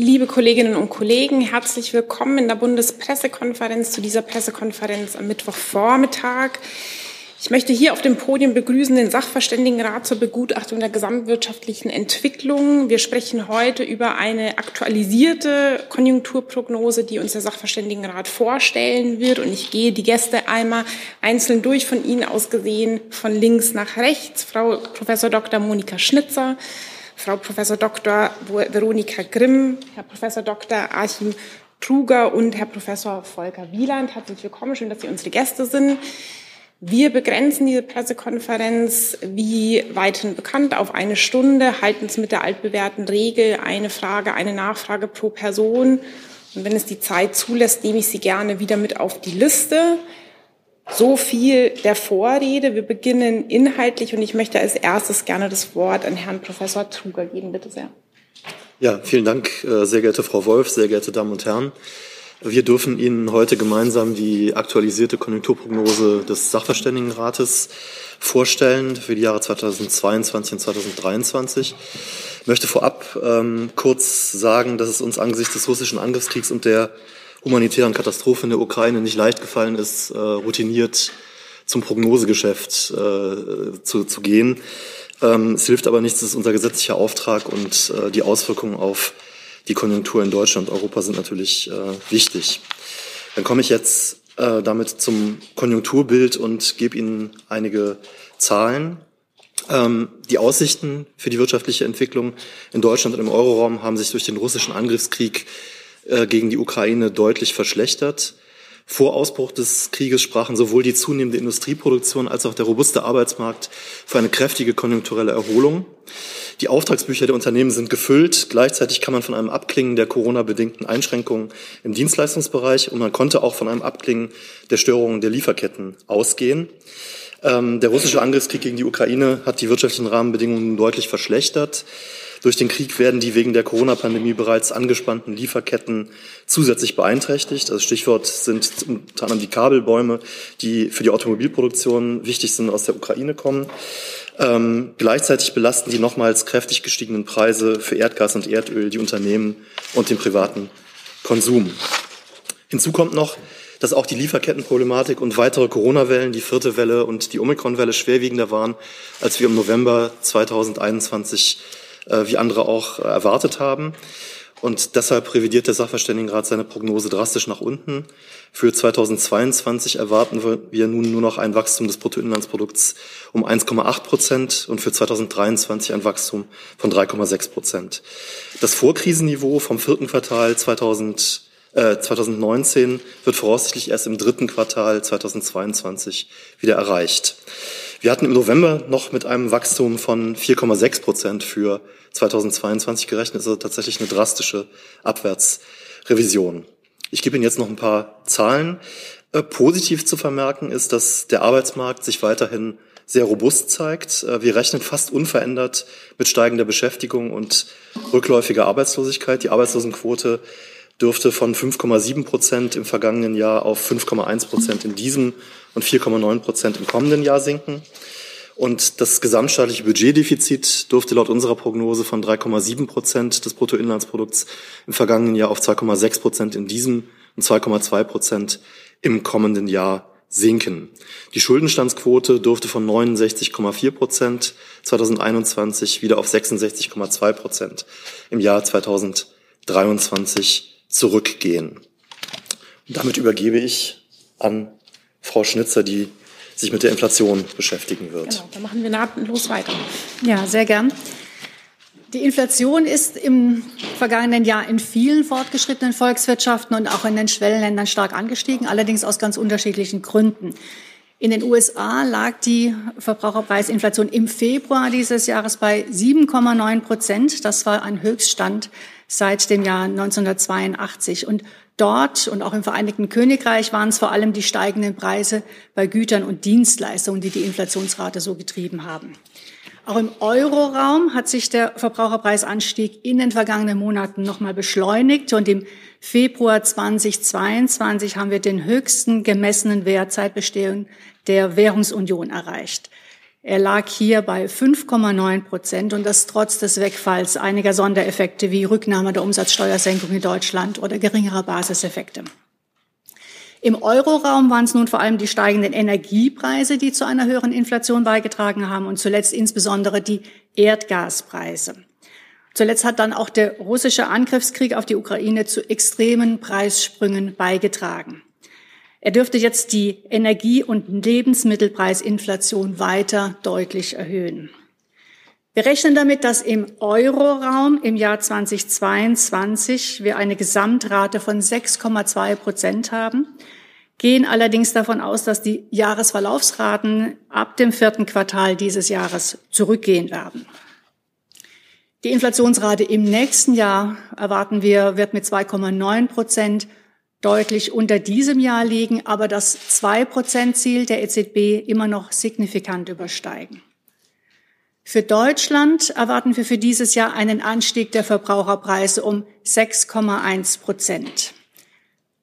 Liebe Kolleginnen und Kollegen, herzlich willkommen in der Bundespressekonferenz zu dieser Pressekonferenz am Mittwochvormittag. Ich möchte hier auf dem Podium begrüßen den Sachverständigenrat zur Begutachtung der gesamtwirtschaftlichen Entwicklung. Wir sprechen heute über eine aktualisierte Konjunkturprognose, die uns der Sachverständigenrat vorstellen wird. Und ich gehe die Gäste einmal einzeln durch, von Ihnen aus gesehen, von links nach rechts. Frau Professor Dr. Monika Schnitzer, Frau Professor Dr. Veronika Grimm, Herr Professor Dr. Achim Truger und Herr Professor Volker Wieland. Herzlich willkommen, schön, dass Sie unsere Gäste sind. Wir begrenzen diese Pressekonferenz wie weithin bekannt auf eine Stunde, halten es mit der altbewährten Regel eine Frage, eine Nachfrage pro Person. Und wenn es die Zeit zulässt, nehme ich Sie gerne wieder mit auf die Liste. So viel der Vorrede. Wir beginnen inhaltlich und ich möchte als erstes gerne das Wort an Herrn Professor Truger geben. Bitte sehr. Ja, vielen Dank, äh, sehr geehrte Frau Wolf, sehr geehrte Damen und Herren. Wir dürfen Ihnen heute gemeinsam die aktualisierte Konjunkturprognose des Sachverständigenrates vorstellen für die Jahre 2022 und 2023. Ich möchte vorab ähm, kurz sagen, dass es uns angesichts des russischen Angriffskriegs und der humanitären Katastrophe in der Ukraine nicht leicht gefallen ist, äh, routiniert zum Prognosegeschäft äh, zu, zu gehen. Ähm, es hilft aber nichts, es ist unser gesetzlicher Auftrag und äh, die Auswirkungen auf die Konjunktur in Deutschland und Europa sind natürlich äh, wichtig. Dann komme ich jetzt äh, damit zum Konjunkturbild und gebe Ihnen einige Zahlen. Ähm, die Aussichten für die wirtschaftliche Entwicklung in Deutschland und im Euroraum haben sich durch den russischen Angriffskrieg gegen die Ukraine deutlich verschlechtert. Vor Ausbruch des Krieges sprachen sowohl die zunehmende Industrieproduktion als auch der robuste Arbeitsmarkt für eine kräftige konjunkturelle Erholung. Die Auftragsbücher der Unternehmen sind gefüllt. Gleichzeitig kann man von einem Abklingen der Corona-bedingten Einschränkungen im Dienstleistungsbereich und man konnte auch von einem Abklingen der Störungen der Lieferketten ausgehen. Ähm, der russische Angriffskrieg gegen die Ukraine hat die wirtschaftlichen Rahmenbedingungen deutlich verschlechtert. Durch den Krieg werden die wegen der Corona-Pandemie bereits angespannten Lieferketten zusätzlich beeinträchtigt. Also Stichwort sind unter anderem die Kabelbäume, die für die Automobilproduktion wichtig sind, aus der Ukraine kommen. Ähm, gleichzeitig belasten die nochmals kräftig gestiegenen Preise für Erdgas und Erdöl die Unternehmen und den privaten Konsum. Hinzu kommt noch, dass auch die Lieferkettenproblematik und weitere Corona-Wellen, die vierte Welle und die Omikron-Welle schwerwiegender waren, als wir im November 2021 äh, wie andere auch äh, erwartet haben. Und deshalb revidiert der Sachverständigenrat seine Prognose drastisch nach unten. Für 2022 erwarten wir nun nur noch ein Wachstum des Bruttoinlandsprodukts um 1,8 Prozent und für 2023 ein Wachstum von 3,6 Prozent. Das Vorkrisenniveau vom vierten Quartal 2000 2019 äh, wird voraussichtlich erst im dritten Quartal 2022 wieder erreicht. Wir hatten im November noch mit einem Wachstum von 4,6 Prozent für 2022 gerechnet. Also tatsächlich eine drastische Abwärtsrevision. Ich gebe Ihnen jetzt noch ein paar Zahlen. Äh, positiv zu vermerken ist, dass der Arbeitsmarkt sich weiterhin sehr robust zeigt. Äh, wir rechnen fast unverändert mit steigender Beschäftigung und rückläufiger Arbeitslosigkeit. Die Arbeitslosenquote dürfte von 5,7 Prozent im vergangenen Jahr auf 5,1 Prozent in diesem und 4,9 Prozent im kommenden Jahr sinken. Und das gesamtstaatliche Budgetdefizit dürfte laut unserer Prognose von 3,7 Prozent des Bruttoinlandsprodukts im vergangenen Jahr auf 2,6 Prozent in diesem und 2,2 Prozent im kommenden Jahr sinken. Die Schuldenstandsquote dürfte von 69,4 Prozent 2021 wieder auf 66,2 Prozent im Jahr 2023 zurückgehen. Und damit übergebe ich an Frau Schnitzer, die sich mit der Inflation beschäftigen wird. Genau, da machen wir nahtlos weiter. Ja, sehr gern. Die Inflation ist im vergangenen Jahr in vielen fortgeschrittenen Volkswirtschaften und auch in den Schwellenländern stark angestiegen, allerdings aus ganz unterschiedlichen Gründen. In den USA lag die Verbraucherpreisinflation im Februar dieses Jahres bei 7,9 Prozent. Das war ein Höchststand seit dem Jahr 1982. Und dort und auch im Vereinigten Königreich waren es vor allem die steigenden Preise bei Gütern und Dienstleistungen, die die Inflationsrate so getrieben haben. Auch im Euroraum hat sich der Verbraucherpreisanstieg in den vergangenen Monaten nochmal beschleunigt und im Februar 2022 haben wir den höchsten gemessenen Wert seit Bestehung der Währungsunion erreicht. Er lag hier bei 5,9 Prozent und das trotz des Wegfalls einiger Sondereffekte wie Rücknahme der Umsatzsteuersenkung in Deutschland oder geringerer Basiseffekte. Im Euroraum waren es nun vor allem die steigenden Energiepreise, die zu einer höheren Inflation beigetragen haben und zuletzt insbesondere die Erdgaspreise. Zuletzt hat dann auch der russische Angriffskrieg auf die Ukraine zu extremen Preissprüngen beigetragen. Er dürfte jetzt die Energie- und Lebensmittelpreisinflation weiter deutlich erhöhen. Wir rechnen damit, dass im Euroraum im Jahr 2022 wir eine Gesamtrate von 6,2 Prozent haben, gehen allerdings davon aus, dass die Jahresverlaufsraten ab dem vierten Quartal dieses Jahres zurückgehen werden. Die Inflationsrate im nächsten Jahr erwarten wir wird mit 2,9 Prozent deutlich unter diesem Jahr liegen, aber das 2-Prozent-Ziel der EZB immer noch signifikant übersteigen. Für Deutschland erwarten wir für dieses Jahr einen Anstieg der Verbraucherpreise um 6,1 Prozent.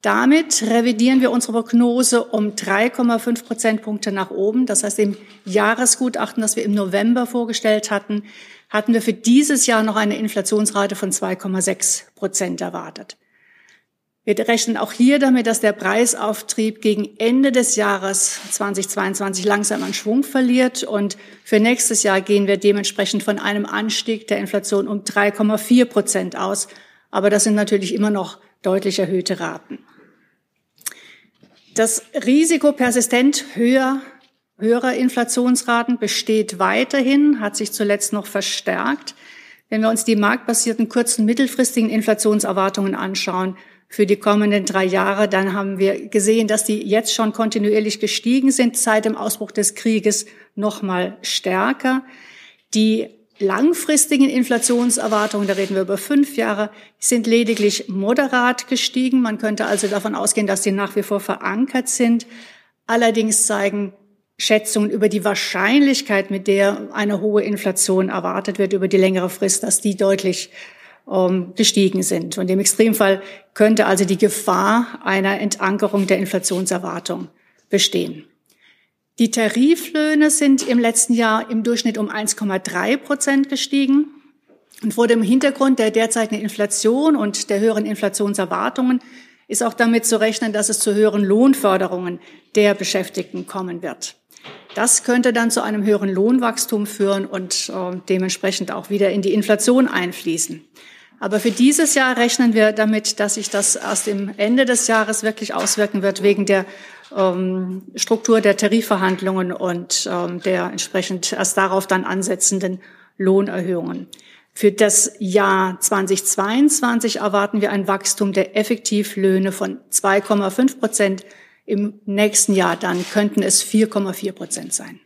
Damit revidieren wir unsere Prognose um 3,5 Prozentpunkte nach oben. Das heißt, im Jahresgutachten, das wir im November vorgestellt hatten, hatten wir für dieses Jahr noch eine Inflationsrate von 2,6 Prozent erwartet. Wir rechnen auch hier damit, dass der Preisauftrieb gegen Ende des Jahres 2022 langsam an Schwung verliert. Und für nächstes Jahr gehen wir dementsprechend von einem Anstieg der Inflation um 3,4 Prozent aus. Aber das sind natürlich immer noch deutlich erhöhte Raten. Das Risiko persistent höher, höherer Inflationsraten besteht weiterhin, hat sich zuletzt noch verstärkt. Wenn wir uns die marktbasierten kurzen mittelfristigen Inflationserwartungen anschauen, für die kommenden drei Jahre, dann haben wir gesehen, dass die jetzt schon kontinuierlich gestiegen sind, seit dem Ausbruch des Krieges noch mal stärker. Die langfristigen Inflationserwartungen, da reden wir über fünf Jahre, sind lediglich moderat gestiegen. Man könnte also davon ausgehen, dass sie nach wie vor verankert sind. Allerdings zeigen Schätzungen über die Wahrscheinlichkeit, mit der eine hohe Inflation erwartet wird über die längere Frist, dass die deutlich ähm, gestiegen sind. Und im Extremfall könnte also die Gefahr einer Entankerung der Inflationserwartung bestehen. Die Tariflöhne sind im letzten Jahr im Durchschnitt um 1,3 Prozent gestiegen. Und vor dem Hintergrund der derzeitigen Inflation und der höheren Inflationserwartungen ist auch damit zu rechnen, dass es zu höheren Lohnförderungen der Beschäftigten kommen wird. Das könnte dann zu einem höheren Lohnwachstum führen und äh, dementsprechend auch wieder in die Inflation einfließen. Aber für dieses Jahr rechnen wir damit, dass sich das erst im Ende des Jahres wirklich auswirken wird wegen der ähm, Struktur der Tarifverhandlungen und ähm, der entsprechend erst darauf dann ansetzenden Lohnerhöhungen. Für das Jahr 2022 erwarten wir ein Wachstum der Effektivlöhne von 2,5 Prozent. Im nächsten Jahr dann könnten es 4,4 Prozent sein.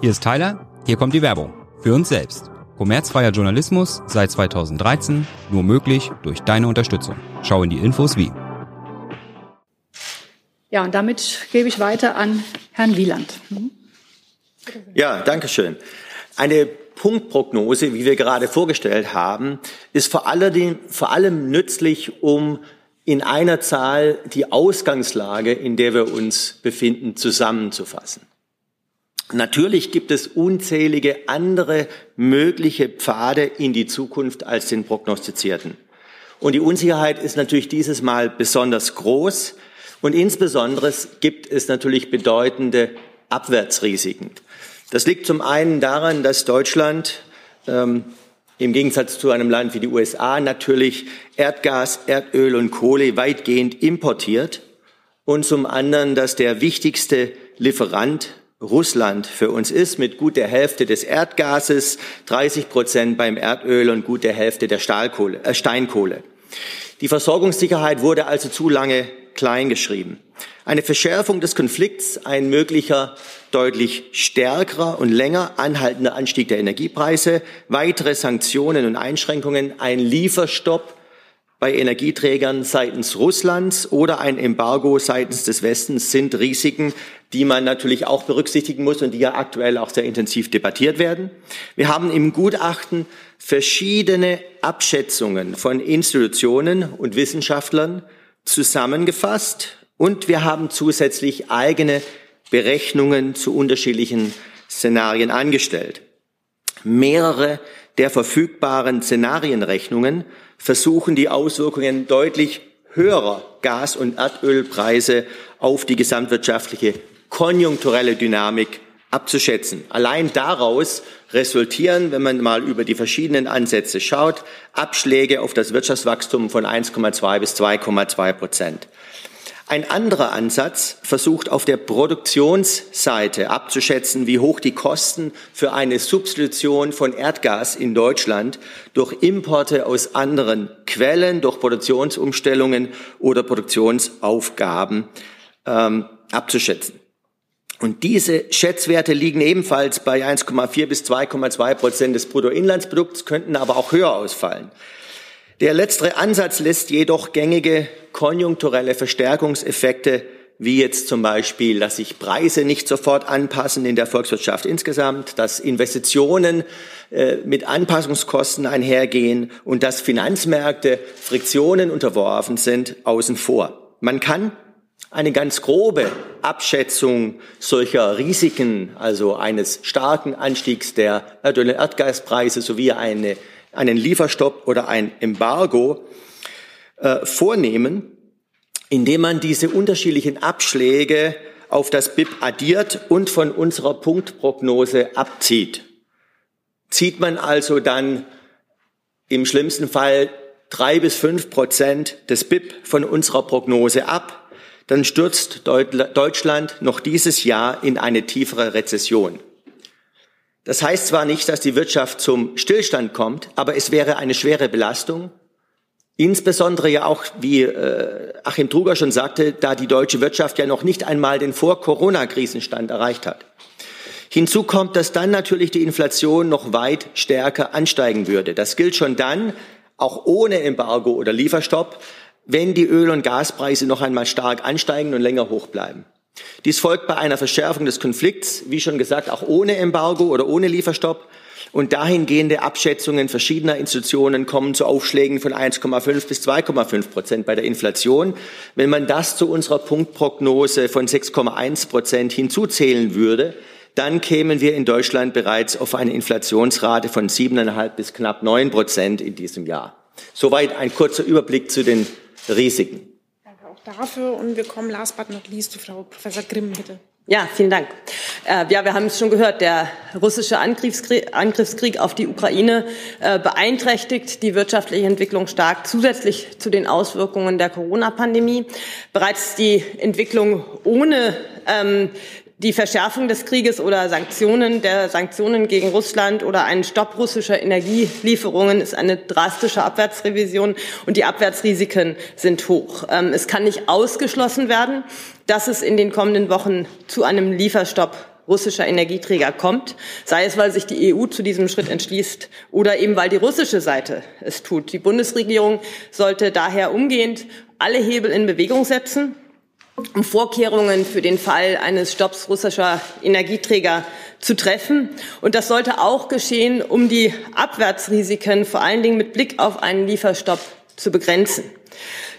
Hier ist Tyler, hier kommt die Werbung. Für uns selbst. Kommerzfreier Journalismus seit 2013 nur möglich durch deine Unterstützung. Schau in die Infos wie. Ja, und damit gebe ich weiter an Herrn Wieland. Ja, danke schön. Eine Punktprognose, wie wir gerade vorgestellt haben, ist vor allem, vor allem nützlich, um in einer Zahl die Ausgangslage, in der wir uns befinden, zusammenzufassen. Natürlich gibt es unzählige andere mögliche Pfade in die Zukunft als den prognostizierten. Und die Unsicherheit ist natürlich dieses Mal besonders groß. Und insbesondere gibt es natürlich bedeutende Abwärtsrisiken. Das liegt zum einen daran, dass Deutschland ähm, im Gegensatz zu einem Land wie die USA natürlich Erdgas, Erdöl und Kohle weitgehend importiert und zum anderen, dass der wichtigste Lieferant Russland für uns ist, mit gut der Hälfte des Erdgases, 30 Prozent beim Erdöl und gut der Hälfte der Stahlkohle, äh Steinkohle. Die Versorgungssicherheit wurde also zu lange kleingeschrieben. Eine Verschärfung des Konflikts, ein möglicher deutlich stärkerer und länger anhaltender Anstieg der Energiepreise, weitere Sanktionen und Einschränkungen, ein Lieferstopp bei Energieträgern seitens Russlands oder ein Embargo seitens des Westens sind Risiken, die man natürlich auch berücksichtigen muss und die ja aktuell auch sehr intensiv debattiert werden. Wir haben im Gutachten verschiedene Abschätzungen von Institutionen und Wissenschaftlern zusammengefasst Und wir haben zusätzlich eigene Berechnungen zu unterschiedlichen Szenarien angestellt. Mehrere der verfügbaren Szenarienrechnungen versuchen die Auswirkungen deutlich höherer Gas- und Erdölpreise auf die gesamtwirtschaftliche konjunkturelle Dynamik abzuschätzen. Allein daraus resultieren, wenn man mal über die verschiedenen Ansätze schaut, Abschläge auf das Wirtschaftswachstum von 1,2 bis 2,2 Prozent. Ein anderer Ansatz versucht auf der Produktionsseite abzuschätzen, wie hoch die Kosten für eine Substitution von Erdgas in Deutschland durch Importe aus anderen Quellen, durch Produktionsumstellungen oder Produktionsaufgaben ähm, abzuschätzen. Und diese Schätzwerte liegen ebenfalls bei 1,4 bis 2,2 Prozent des Bruttoinlandsprodukts, könnten aber auch höher ausfallen. Der letztere Ansatz lässt jedoch gängige konjunkturelle Verstärkungseffekte wie jetzt zum Beispiel, dass sich Preise nicht sofort anpassen in der Volkswirtschaft insgesamt, dass Investitionen äh, mit Anpassungskosten einhergehen und dass Finanzmärkte Friktionen unterworfen sind, außen vor. Man kann eine ganz grobe Abschätzung solcher Risiken, also eines starken Anstiegs der Erdöl- und Erdgaspreise sowie eine einen Lieferstopp oder ein Embargo äh, vornehmen, indem man diese unterschiedlichen Abschläge auf das BIP addiert und von unserer Punktprognose abzieht. Zieht man also dann im schlimmsten Fall drei bis fünf Prozent des BIP von unserer Prognose ab, dann stürzt Deutschland noch dieses Jahr in eine tiefere Rezession. Das heißt zwar nicht, dass die Wirtschaft zum Stillstand kommt, aber es wäre eine schwere Belastung. Insbesondere ja auch, wie äh, Achim Truger schon sagte, da die deutsche Wirtschaft ja noch nicht einmal den Vor-Corona-Krisenstand erreicht hat. Hinzu kommt, dass dann natürlich die Inflation noch weit stärker ansteigen würde. Das gilt schon dann, auch ohne Embargo oder Lieferstopp, wenn die Öl- und Gaspreise noch einmal stark ansteigen und länger hoch bleiben. Dies folgt bei einer Verschärfung des Konflikts, wie schon gesagt, auch ohne Embargo oder ohne Lieferstopp. Und dahingehende Abschätzungen verschiedener Institutionen kommen zu Aufschlägen von 1,5 bis 2,5 Prozent bei der Inflation. Wenn man das zu unserer Punktprognose von 6,1 Prozent hinzuzählen würde, dann kämen wir in Deutschland bereits auf eine Inflationsrate von 7,5 bis knapp 9 Prozent in diesem Jahr. Soweit ein kurzer Überblick zu den Risiken dafür. Und wir kommen last but not least zu Frau Professor Grimm, bitte. Ja, vielen Dank. Äh, ja, wir haben es schon gehört, der russische Angriffskrieg, auf die Ukraine äh, beeinträchtigt die wirtschaftliche Entwicklung stark, zusätzlich zu den Auswirkungen der Corona-Pandemie. Bereits die Entwicklung ohne ähm, die Verschärfung des Krieges oder Sanktionen der Sanktionen gegen Russland oder ein Stopp russischer Energielieferungen ist eine drastische Abwärtsrevision und die Abwärtsrisiken sind hoch. Ähm, es kann nicht ausgeschlossen werden, dass es in den kommenden Wochen zu einem Lieferstopp russischer Energieträger kommt, sei es, weil sich die EU zu diesem Schritt entschließt oder eben weil die russische Seite es tut. Die Bundesregierung sollte daher umgehend alle Hebel in Bewegung setzen, um Vorkehrungen für den Fall eines Stopps russischer Energieträger zu treffen. Und das sollte auch geschehen, um die Abwärtsrisiken vor allen Dingen mit Blick auf einen Lieferstopp zu begrenzen.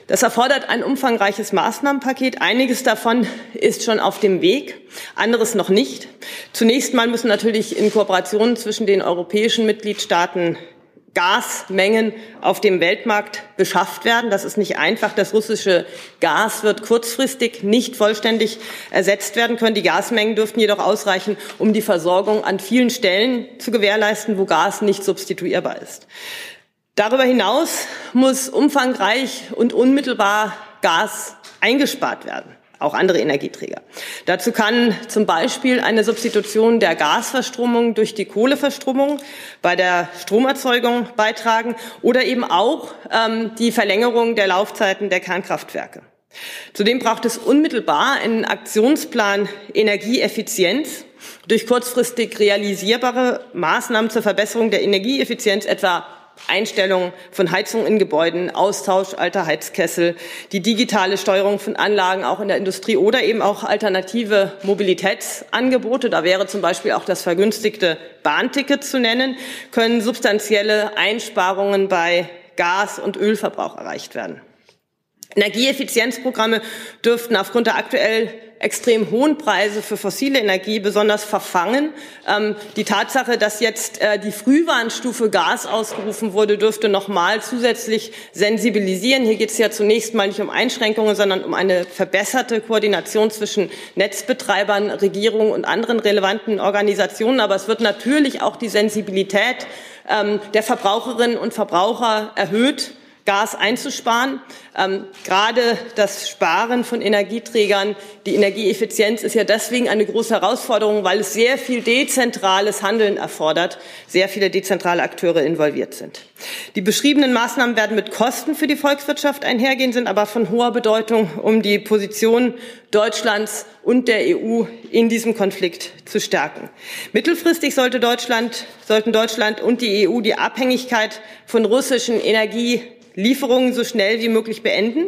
Das erfordert ein umfangreiches Maßnahmenpaket. Einiges davon ist schon auf dem Weg, anderes noch nicht. Zunächst mal müssen natürlich in Kooperation zwischen den europäischen Mitgliedstaaten Gasmengen auf dem Weltmarkt beschafft werden. Das ist nicht einfach. Das russische Gas wird kurzfristig nicht vollständig ersetzt werden können. Die Gasmengen dürften jedoch ausreichen, um die Versorgung an vielen Stellen zu gewährleisten, wo Gas nicht substituierbar ist. Darüber hinaus muss umfangreich und unmittelbar Gas eingespart werden auch andere Energieträger. Dazu kann zum Beispiel eine Substitution der Gasverstromung durch die Kohleverstromung bei der Stromerzeugung beitragen oder eben auch ähm, die Verlängerung der Laufzeiten der Kernkraftwerke. Zudem braucht es unmittelbar einen Aktionsplan Energieeffizienz durch kurzfristig realisierbare Maßnahmen zur Verbesserung der Energieeffizienz, etwa Einstellung von Heizung in Gebäuden, Austausch alter Heizkessel, die digitale Steuerung von Anlagen auch in der Industrie oder eben auch alternative Mobilitätsangebote, da wäre zum Beispiel auch das vergünstigte Bahnticket zu nennen, können substanzielle Einsparungen bei Gas- und Ölverbrauch erreicht werden. Energieeffizienzprogramme dürften aufgrund der aktuell extrem hohen Preise für fossile Energie besonders verfangen. Ähm, die Tatsache, dass jetzt äh, die Frühwarnstufe Gas ausgerufen wurde, dürfte nochmal zusätzlich sensibilisieren. Hier geht es ja zunächst mal nicht um Einschränkungen, sondern um eine verbesserte Koordination zwischen Netzbetreibern, Regierungen und anderen relevanten Organisationen. Aber es wird natürlich auch die Sensibilität ähm, der Verbraucherinnen und Verbraucher erhöht Gas einzusparen. Ähm, gerade das Sparen von Energieträgern, die Energieeffizienz ist ja deswegen eine große Herausforderung, weil es sehr viel dezentrales Handeln erfordert, sehr viele dezentrale Akteure involviert sind. Die beschriebenen Maßnahmen werden mit Kosten für die Volkswirtschaft einhergehen, sind aber von hoher Bedeutung, um die Position Deutschlands und der EU in diesem Konflikt zu stärken. Mittelfristig sollte Deutschland, sollten Deutschland und die EU die Abhängigkeit von russischen Energie Lieferungen so schnell wie möglich beenden,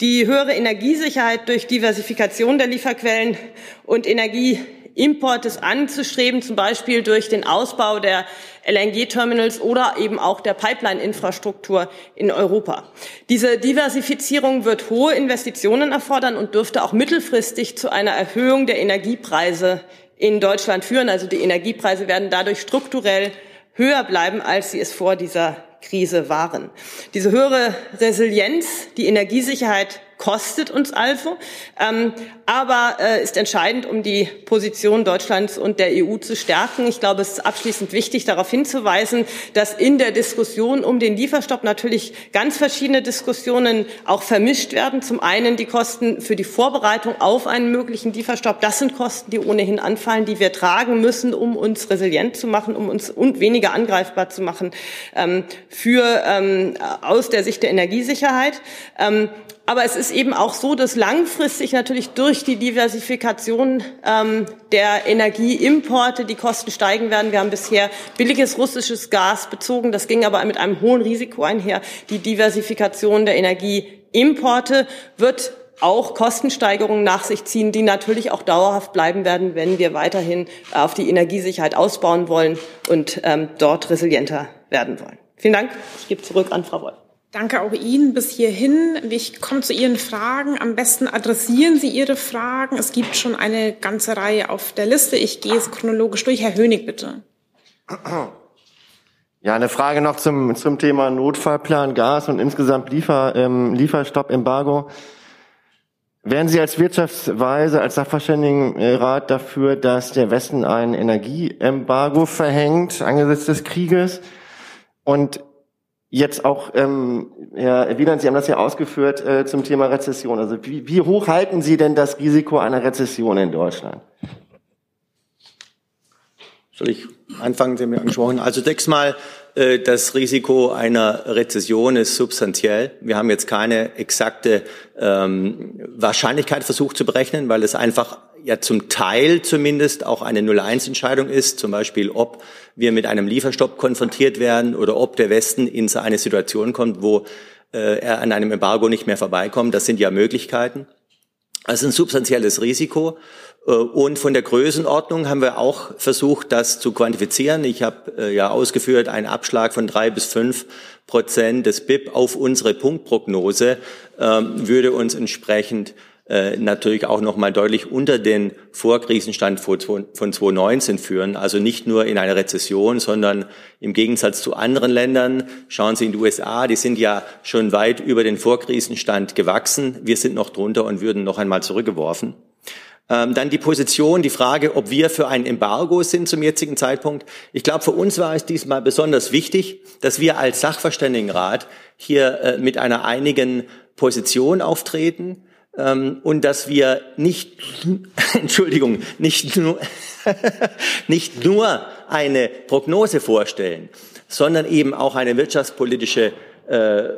die höhere Energiesicherheit durch Diversifikation der Lieferquellen und Energieimportes anzustreben, zum Beispiel durch den Ausbau der LNG-Terminals oder eben auch der Pipeline-Infrastruktur in Europa. Diese Diversifizierung wird hohe Investitionen erfordern und dürfte auch mittelfristig zu einer Erhöhung der Energiepreise in Deutschland führen. Also die Energiepreise werden dadurch strukturell höher bleiben, als sie es vor dieser Krise waren. Diese höhere Resilienz, die Energiesicherheit kostet uns also, ähm, aber äh, ist entscheidend, um die Position Deutschlands und der EU zu stärken. Ich glaube, es ist abschließend wichtig, darauf hinzuweisen, dass in der Diskussion um den Lieferstopp natürlich ganz verschiedene Diskussionen auch vermischt werden. Zum einen die Kosten für die Vorbereitung auf einen möglichen Lieferstopp. Das sind Kosten, die ohnehin anfallen, die wir tragen müssen, um uns resilient zu machen, um uns und weniger angreifbar zu machen ähm, für ähm, aus der Sicht der Energiesicherheit. Ähm, aber es ist eben auch so, dass langfristig natürlich durch die Diversifikation ähm, der Energieimporte die Kosten steigen werden. Wir haben bisher billiges russisches Gas bezogen. Das ging aber mit einem hohen Risiko einher. Die Diversifikation der Energieimporte wird auch Kostensteigerungen nach sich ziehen, die natürlich auch dauerhaft bleiben werden, wenn wir weiterhin auf die Energiesicherheit ausbauen wollen und ähm, dort resilienter werden wollen. Vielen Dank. Ich gebe zurück an Frau Wolf. Danke auch Ihnen bis hierhin. Ich komme zu Ihren Fragen. Am besten adressieren Sie Ihre Fragen. Es gibt schon eine ganze Reihe auf der Liste. Ich gehe es chronologisch durch. Herr Hönig, bitte. Ja, eine Frage noch zum, zum Thema Notfallplan Gas und insgesamt Liefer, ähm, Lieferstopp-Embargo. Wären Sie als Wirtschaftsweise, als Sachverständigenrat dafür, dass der Westen ein Energieembargo verhängt angesichts des Krieges? Und Jetzt auch, ähm, Herr Wieland, Sie haben das ja ausgeführt äh, zum Thema Rezession. Also wie, wie hoch halten Sie denn das Risiko einer Rezession in Deutschland? Soll ich anfangen? Sie haben ja angesprochen. Also zunächst mal, äh, das Risiko einer Rezession ist substanziell. Wir haben jetzt keine exakte ähm, Wahrscheinlichkeit versucht zu berechnen, weil es einfach ja zum Teil zumindest auch eine 0-1-Entscheidung ist, zum Beispiel ob wir mit einem Lieferstopp konfrontiert werden oder ob der Westen in so eine Situation kommt, wo äh, er an einem Embargo nicht mehr vorbeikommt. Das sind ja Möglichkeiten. Also ein substanzielles Risiko. Äh, und von der Größenordnung haben wir auch versucht, das zu quantifizieren. Ich habe äh, ja ausgeführt, ein Abschlag von drei bis fünf Prozent des BIP auf unsere Punktprognose ähm, würde uns entsprechend äh, natürlich auch noch mal deutlich unter den Vorkrisenstand von 2019 führen. Also nicht nur in eine Rezession, sondern im Gegensatz zu anderen Ländern. Schauen Sie in die USA, die sind ja schon weit über den Vorkrisenstand gewachsen. Wir sind noch drunter und würden noch einmal zurückgeworfen. Ähm, dann die Position, die Frage, ob wir für ein Embargo sind zum jetzigen Zeitpunkt. Ich glaube, für uns war es diesmal besonders wichtig, dass wir als Sachverständigenrat hier äh, mit einer einigen Position auftreten ähm, und dass wir nicht, Entschuldigung, nicht nur, nicht nur eine Prognose vorstellen, sondern eben auch eine wirtschaftspolitische äh,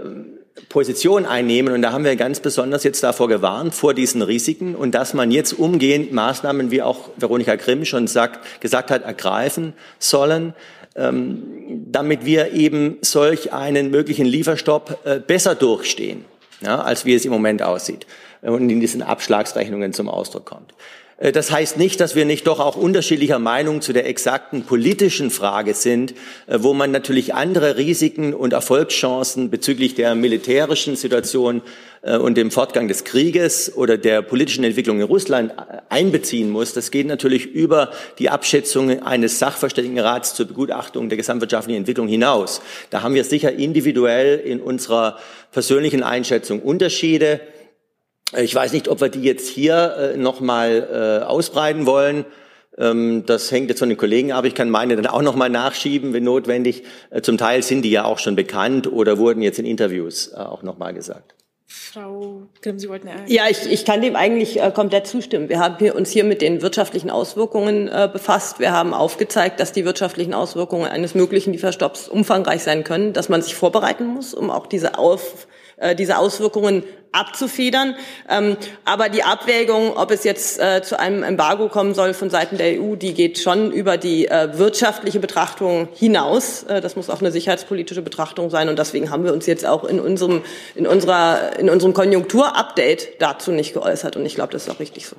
Position einnehmen. Und da haben wir ganz besonders jetzt davor gewarnt, vor diesen Risiken und dass man jetzt umgehend Maßnahmen, wie auch Veronika Grimm schon sagt, gesagt hat, ergreifen sollen, ähm, damit wir eben solch einen möglichen Lieferstopp äh, besser durchstehen, ja, als wie es im Moment aussieht und in diesen Abschlagsrechnungen zum Ausdruck kommt. Äh, das heißt nicht, dass wir nicht doch auch unterschiedlicher Meinung zu der exakten politischen Frage sind, äh, wo man natürlich andere Risiken und Erfolgschancen bezüglich der militärischen Situation äh, und dem Fortgang des Krieges oder der politischen Entwicklung in Russland einbeziehen muss. Das geht natürlich über die Abschätzung eines Sachverständigenrats zur Begutachtung der gesamtwirtschaftlichen Entwicklung hinaus. Da haben wir sicher individuell in unserer persönlichen Einschätzung Unterschiede. Ich weiß nicht, ob wir die jetzt hier äh, nochmal äh, ausbreiten wollen. Ähm, das hängt jetzt von den Kollegen ab. Ich kann meine dann auch nochmal nachschieben, wenn notwendig. Äh, zum Teil sind die ja auch schon bekannt oder wurden jetzt in Interviews äh, auch nochmal gesagt. Frau Grimm, Sie wollten ja. Ja, ich, ich kann dem eigentlich äh, komplett zustimmen. Wir haben hier, uns hier mit den wirtschaftlichen Auswirkungen äh, befasst. Wir haben aufgezeigt, dass die wirtschaftlichen Auswirkungen eines möglichen Lieferstopps umfangreich sein können, dass man sich vorbereiten muss, um auch diese auf äh, diese Auswirkungen abzufedern. Ähm, aber die Abwägung, ob es jetzt äh, zu einem Embargo kommen soll von Seiten der EU, die geht schon über die äh, wirtschaftliche Betrachtung hinaus. das muss auch eine sicherheitspolitische Betrachtung sein. Und deswegen haben wir uns jetzt auch in unserem, in unserer, in unserem Konjunkturupdate dazu nicht geäußert. Und ich glaube, das ist auch richtig so.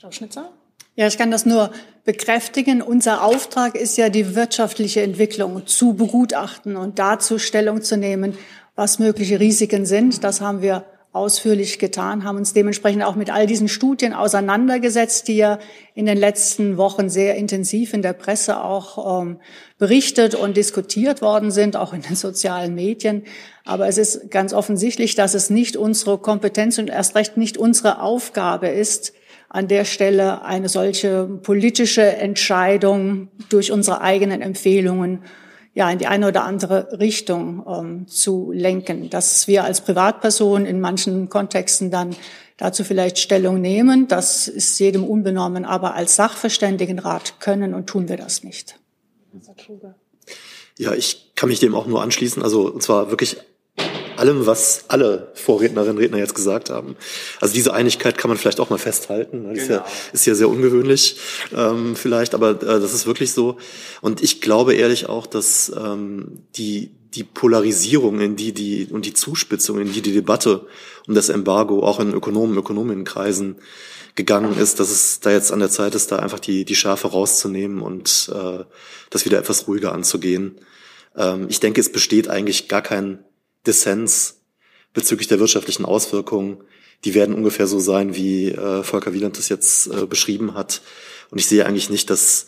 Frau Schnitzer? Ja, ich kann das nur bekräftigen. Unser Auftrag ist ja, die wirtschaftliche Entwicklung zu begutachten und dazu Stellung zu nehmen, was mögliche Risiken sind. Das haben wir ausführlich getan, haben uns dementsprechend auch mit all diesen Studien auseinandergesetzt, die ja in den letzten Wochen sehr intensiv in der Presse auch ähm, berichtet und diskutiert worden sind, auch in den sozialen Medien. Aber es ist ganz offensichtlich, dass es nicht unsere Kompetenz und erst recht nicht unsere Aufgabe ist, an der Stelle eine solche politische Entscheidung durch unsere eigenen Empfehlungen ja in die eine oder andere Richtung ähm, zu lenken. Dass wir als Privatperson in manchen Kontexten dann dazu vielleicht Stellung nehmen, das ist jedem unbenommen, aber als Sachverständigenrat können und tun wir das nicht. Ja, ich kann mich dem auch nur anschließen. Also und zwar wirklich allem, was alle Vorrednerinnen und Redner jetzt gesagt haben. Also diese Einigkeit kann man vielleicht auch mal festhalten. Das genau. ist, ja, genau. ist ja sehr ungewöhnlich ähm, vielleicht, aber äh, das ist wirklich so. Und ich glaube ehrlich auch, dass ähm, die die Polarisierung, in die die und die Zuspitzung, in die die Debatte um das Embargo auch in Ökonomen, Ökonominnenkreisen gegangen ist, dass es da jetzt an der Zeit ist, da einfach die die Schärfe rauszunehmen und äh, das wieder etwas ruhiger anzugehen. Ähm, ich denke, es besteht eigentlich gar kein Dissens bezüglich der wirtschaftlichen Auswirkungen, die werden ungefähr so sein, wie äh, Volker Wieland das jetzt äh, beschrieben hat. Und ich sehe eigentlich nicht, dass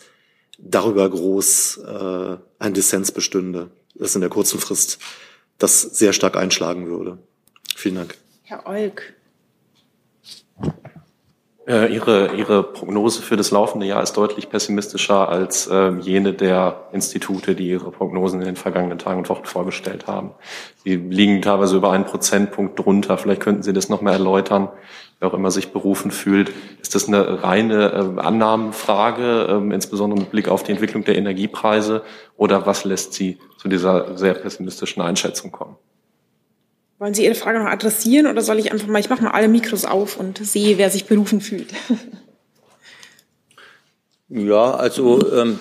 darüber groß äh, ein Dissens bestünde, dass in der kurzen Frist das sehr stark einschlagen würde. Vielen Dank. Herr Olk. Äh, ihre, Ihre Prognose für das laufende Jahr ist deutlich pessimistischer als äh, jene der Institute, die ihre Prognosen in den vergangenen Tagen und Wochen vorgestellt haben. Sie liegen teilweise über einen Prozentpunkt drunter. Vielleicht könnten Sie das noch mal erläutern, wer auch immer sich berufen fühlt. Ist das eine reine äh, Annahmenfrage, äh, insbesondere mit Blick auf die Entwicklung der Energiepreise, oder was lässt Sie zu dieser sehr pessimistischen Einschätzung kommen? Wollen Sie Ihre Frage noch adressieren oder soll ich einfach mal, ich mache mal alle Mikros auf und sehe, wer sich berufen fühlt. Ja, also ähm,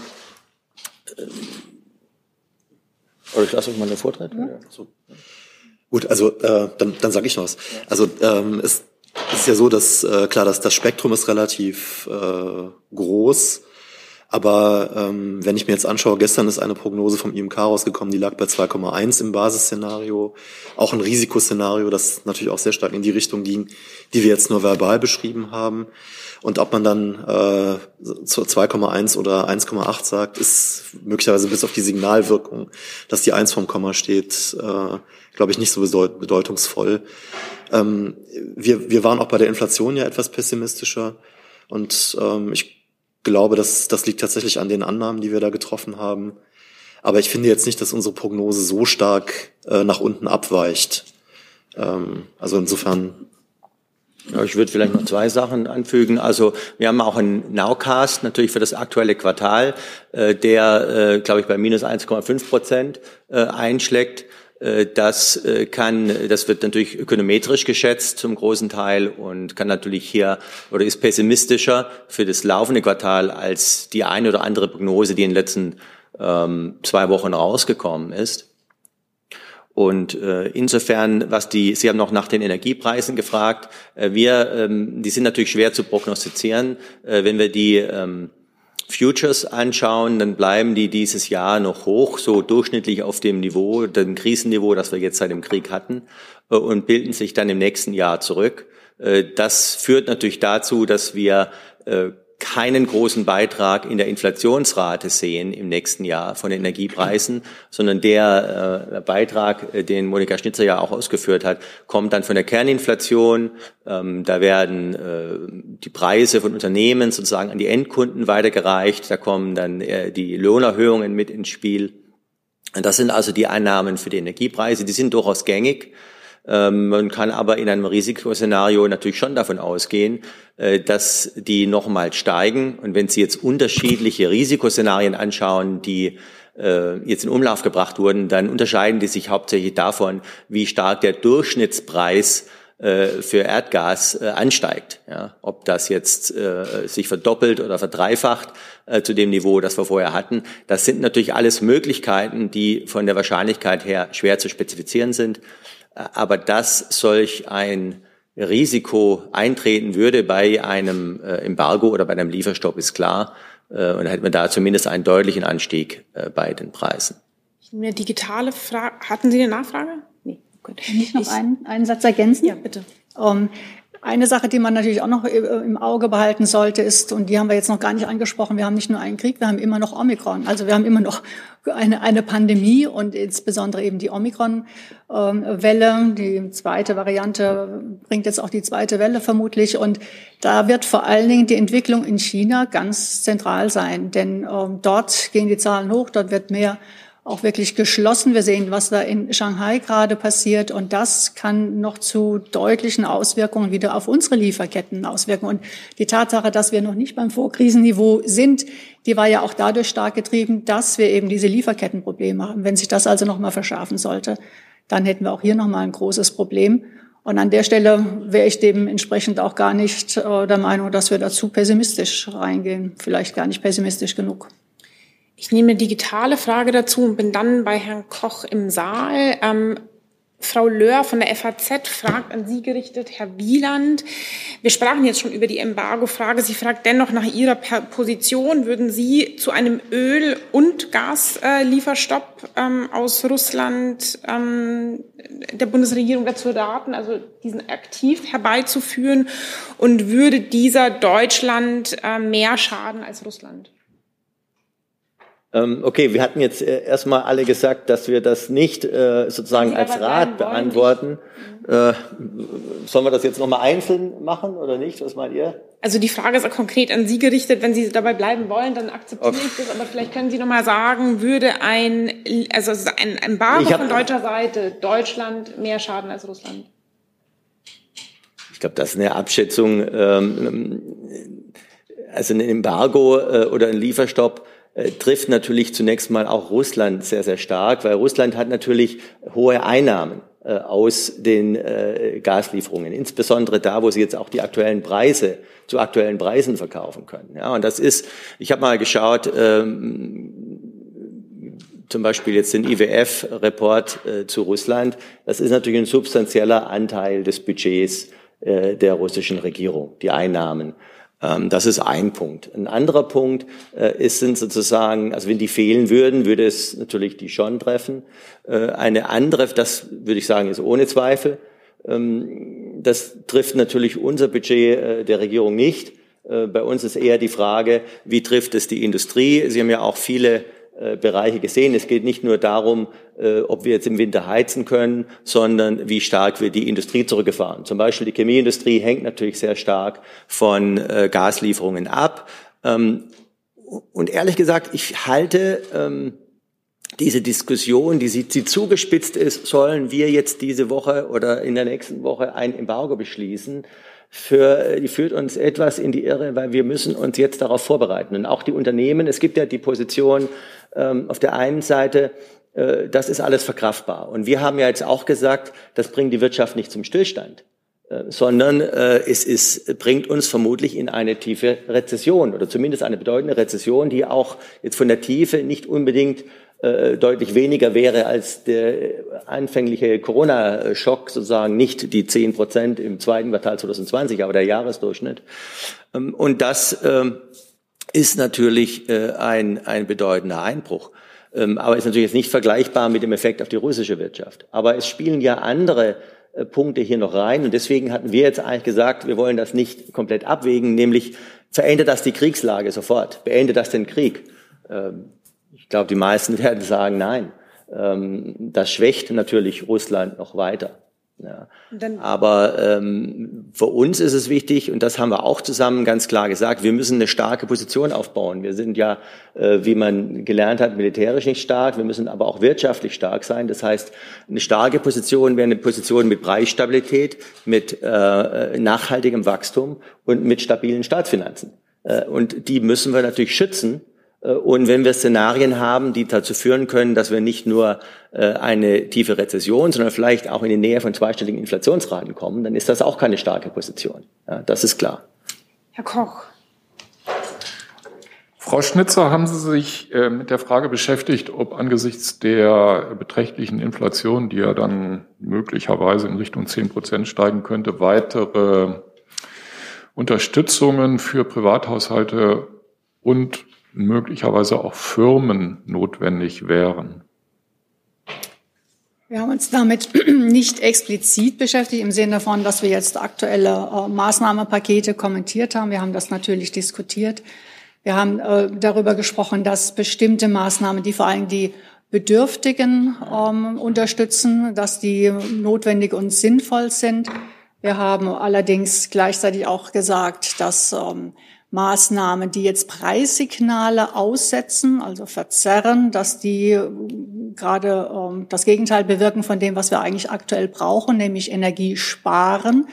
äh, oder ich lasse euch mal den Vortrag. Ja. So. Gut, also äh, dann, dann sage ich noch was. Also ähm, es, es ist ja so, dass äh, klar, dass das Spektrum ist relativ äh, groß aber ähm, wenn ich mir jetzt anschaue, gestern ist eine Prognose vom IMK rausgekommen, die lag bei 2,1 im Basisszenario. Auch ein Risikoszenario, das natürlich auch sehr stark in die Richtung ging, die wir jetzt nur verbal beschrieben haben. Und ob man dann äh, zu 2,1 oder 1,8 sagt, ist möglicherweise bis auf die Signalwirkung, dass die 1 vom Komma steht, äh, glaube ich, nicht so bedeutungsvoll. Ähm, wir, wir waren auch bei der Inflation ja etwas pessimistischer. Und ähm, ich glaube, dass das liegt tatsächlich an den Annahmen, die wir da getroffen haben. Aber ich finde jetzt nicht, dass unsere Prognose so stark äh, nach unten abweicht. Ähm, also insofern. Ja, ich würde vielleicht noch zwei Sachen anfügen. Also wir haben auch einen Nowcast natürlich für das aktuelle Quartal, äh, der, äh, glaube ich, bei minus 1,5 Prozent äh, einschlägt. Äh, das äh, kann, das wird natürlich ökonometrisch geschätzt zum großen Teil und kann natürlich hier oder ist pessimistischer für das laufende Quartal als die eine oder andere Prognose, die in den letzten ähm, zwei Wochen rausgekommen ist. Und äh, insofern, was die, Sie haben noch nach den Energiepreisen gefragt. Äh, wir, ähm, die sind natürlich schwer zu prognostizieren. Äh, wenn wir die ähm, Futures anschauen, dann bleiben die dieses Jahr noch hoch, so durchschnittlich auf dem Niveau, dem Krisenniveau, das wir jetzt seit dem Krieg hatten, äh, und bilden sich dann im nächsten Jahr zurück. Äh, das führt natürlich dazu, dass wir äh, keinen großen Beitrag in der Inflationsrate sehen im nächsten Jahr von den Energiepreisen, sondern der äh, Beitrag, äh, den Monika Schnitzer ja auch ausgeführt hat, kommt dann von der Kerninflation. Ähm, da werden äh, die Preise von Unternehmen sozusagen an die Endkunden weitergereicht. Da kommen dann äh, die Lohnerhöhungen mit ins Spiel. Und das sind also die Einnahmen für die Energiepreise. Die sind durchaus gängig. Ähm, man kann aber in einem Risikoszenario natürlich schon davon ausgehen, äh, dass die nochmal steigen. Und wenn Sie jetzt unterschiedliche Risikoszenarien anschauen, die äh, jetzt in Umlauf gebracht wurden, dann unterscheiden die sich hauptsächlich davon, wie stark der Durchschnittspreis äh, für Erdgas ansteigt. Ja, ob das jetzt äh, sich verdoppelt oder verdreifacht äh, zu dem Niveau, das wir vorher hatten. Das sind natürlich alles Möglichkeiten, die von der Wahrscheinlichkeit her schwer zu spezifizieren sind. Aber dass solch ein Risiko eintreten würde bei einem äh, Embargo oder bei einem Lieferstopp, ist klar. Äh, und da hätten wir da zumindest einen deutlichen Anstieg äh, bei den Preisen. Eine digitale Frage. Hatten Sie eine Nachfrage? Nee. Gut. Kann ich noch einen, einen Satz ergänzen? Ja, bitte. Um, ähm, eine Sache, die man natürlich auch noch äh, im Auge behalten sollte, ist, und die haben wir jetzt noch gar nicht angesprochen, wir haben nicht nur einen Krieg, wir haben immer noch Omikron. Also wir haben immer noch eine, eine Pandemie und insbesondere eben die Omikron-Welle. Die zweite Variante bringt jetzt auch die zweite Welle vermutlich. Und da wird vor allen Dingen die Entwicklung in China ganz zentral sein. Denn ähm, dort gehen die Zahlen hoch, dort wird mehr auch wirklich geschlossen. Wir sehen, was da in Shanghai gerade passiert. Und das kann noch zu deutlichen Auswirkungen wieder auf unsere Lieferketten auswirken. Und die Tatsache, dass wir noch nicht beim Vorkrisenniveau sind, die war ja auch dadurch stark getrieben, dass wir eben diese Lieferkettenprobleme haben. Wenn sich das also noch mal verschärfen sollte, dann hätten wir auch hier noch mal ein großes Problem. Und an der Stelle wäre ich dementsprechend auch gar nicht äh, der Meinung, dass wir dazu pessimistisch reingehen. Vielleicht gar nicht pessimistisch genug. Ich nehme digitale Frage dazu und bin dann bei Herrn Koch im Saal. Ähm, Frau Löhr von der FAZ fragt an Sie gerichtet, Herr Wieland. Wir sprachen jetzt schon über die Embargo-Frage. Sie fragt dennoch nach Ihrer Position. Würden Sie zu einem Öl- und Gaslieferstopp ähm, aus Russland ähm, der Bundesregierung dazu raten, also diesen aktiv herbeizuführen? Und würde dieser Deutschland äh, mehr schaden als Russland? Ähm, okay, wir hatten jetzt äh, erstmal alle gesagt, dass wir das nicht äh, sozusagen als Rat beantworten. Äh, sollen wir das jetzt nochmal einzeln machen oder nicht? Was meint ihr? Also die Frage ist auch konkret an Sie gerichtet. Wenn Sie dabei bleiben wollen, dann akzeptiere okay. ich das. Aber vielleicht können Sie nochmal sagen, würde ein, also ein Embargo von deutscher Seite Deutschland mehr schaden als Russland? Ich glaube, das ist eine Abschätzung. Ähm, also ein Embargo äh, oder ein Lieferstopp trifft natürlich zunächst mal auch Russland sehr, sehr stark, weil Russland hat natürlich hohe Einnahmen äh, aus den äh, Gaslieferungen, insbesondere da, wo sie jetzt auch die aktuellen Preise zu aktuellen Preisen verkaufen können. Ja, und das ist, ich habe mal geschaut, ähm, zum Beispiel jetzt den IWF-Report äh, zu Russland, das ist natürlich ein substanzieller Anteil des Budgets äh, der russischen Regierung, die Einnahmen. Ähm, das ist ein Punkt. Ein anderer Punkt äh, ist, sind sozusagen, also wenn die fehlen würden, würde es natürlich die schon treffen. Äh, eine andere, das würde ich sagen, ist ohne Zweifel. Ähm, das trifft natürlich unser Budget äh, der Regierung nicht. Bei uns ist eher die Frage, wie trifft es die Industrie? Sie haben ja auch viele Bereiche gesehen. Es geht nicht nur darum, äh, ob wir jetzt im Winter heizen können, sondern wie stark wir die Industrie zurückgefahren. Zum Beispiel die Chemieindustrie hängt natürlich sehr stark von äh, Gaslieferungen ab. Ähm, und ehrlich gesagt, ich halte ähm, diese Diskussion, die sie zugespitzt ist, sollen wir jetzt diese Woche oder in der nächsten Woche ein Embargo beschließen, für, die führt uns etwas in die Irre, weil wir müssen uns jetzt darauf vorbereiten. Und auch die Unternehmen, es gibt ja die Position ähm, auf der einen Seite, äh, das ist alles verkraftbar. Und wir haben ja jetzt auch gesagt, das bringt die Wirtschaft nicht zum Stillstand, äh, sondern äh, es ist, bringt uns vermutlich in eine tiefe Rezession oder zumindest eine bedeutende Rezession, die auch jetzt von der Tiefe nicht unbedingt äh, deutlich weniger wäre als der anfängliche Corona-Schock, sozusagen nicht die 10 Prozent im zweiten Quartal 2020, aber der Jahresdurchschnitt. Ähm, und das ähm, ist natürlich äh, ein, ein bedeutender Einbruch. Ähm, aber ist natürlich jetzt nicht vergleichbar mit dem Effekt auf die russische Wirtschaft. Aber es spielen ja andere äh, Punkte hier noch rein. Und deswegen hatten wir jetzt eigentlich gesagt, wir wollen das nicht komplett abwägen, nämlich verändert das die Kriegslage sofort, beendet das den Krieg. Glaube, die meisten werden sagen, nein. Ähm, das schwächt natürlich Russland noch weiter. Ja. Aber ähm, für uns ist es wichtig, und das haben wir auch zusammen ganz klar gesagt, wir müssen eine starke Position aufbauen. Wir sind ja, äh, wie man gelernt hat, militärisch nicht stark, wir müssen aber auch wirtschaftlich stark sein. Das heißt, eine starke Position wäre eine Position mit Preisstabilität, mit äh, nachhaltigem Wachstum und mit stabilen Staatsfinanzen. Äh, und die müssen wir natürlich schützen und wenn wir Szenarien haben, die dazu führen können, dass wir nicht nur äh, eine tiefe Rezession, sondern vielleicht auch in die Nähe von zweistelligen Inflationsraten kommen, dann ist das auch keine starke Position. Ja, das ist klar. Herr Koch. Frau Schnitzer, haben Sie sich äh, mit der Frage beschäftigt, ob angesichts der beträchtlichen Inflation, die ja dann möglicherweise in Richtung 10 Prozent steigen könnte, weitere Unterstützungen für Privathaushalte und möglicherweise auch Firmen notwendig wären? Wir haben uns damit nicht explizit beschäftigt im Sinne davon, dass wir jetzt aktuelle äh, Maßnahmenpakete kommentiert haben. Wir haben das natürlich diskutiert. Wir haben äh, darüber gesprochen, dass bestimmte Maßnahmen, die vor allem die Bedürftigen ähm, unterstützen, dass die notwendig und sinnvoll sind. Wir haben allerdings gleichzeitig auch gesagt, dass ähm, Maßnahmen, die jetzt Preissignale aussetzen, also verzerren, dass die äh, gerade ähm, das Gegenteil bewirken von dem, was wir eigentlich aktuell brauchen, nämlich Energie sparen.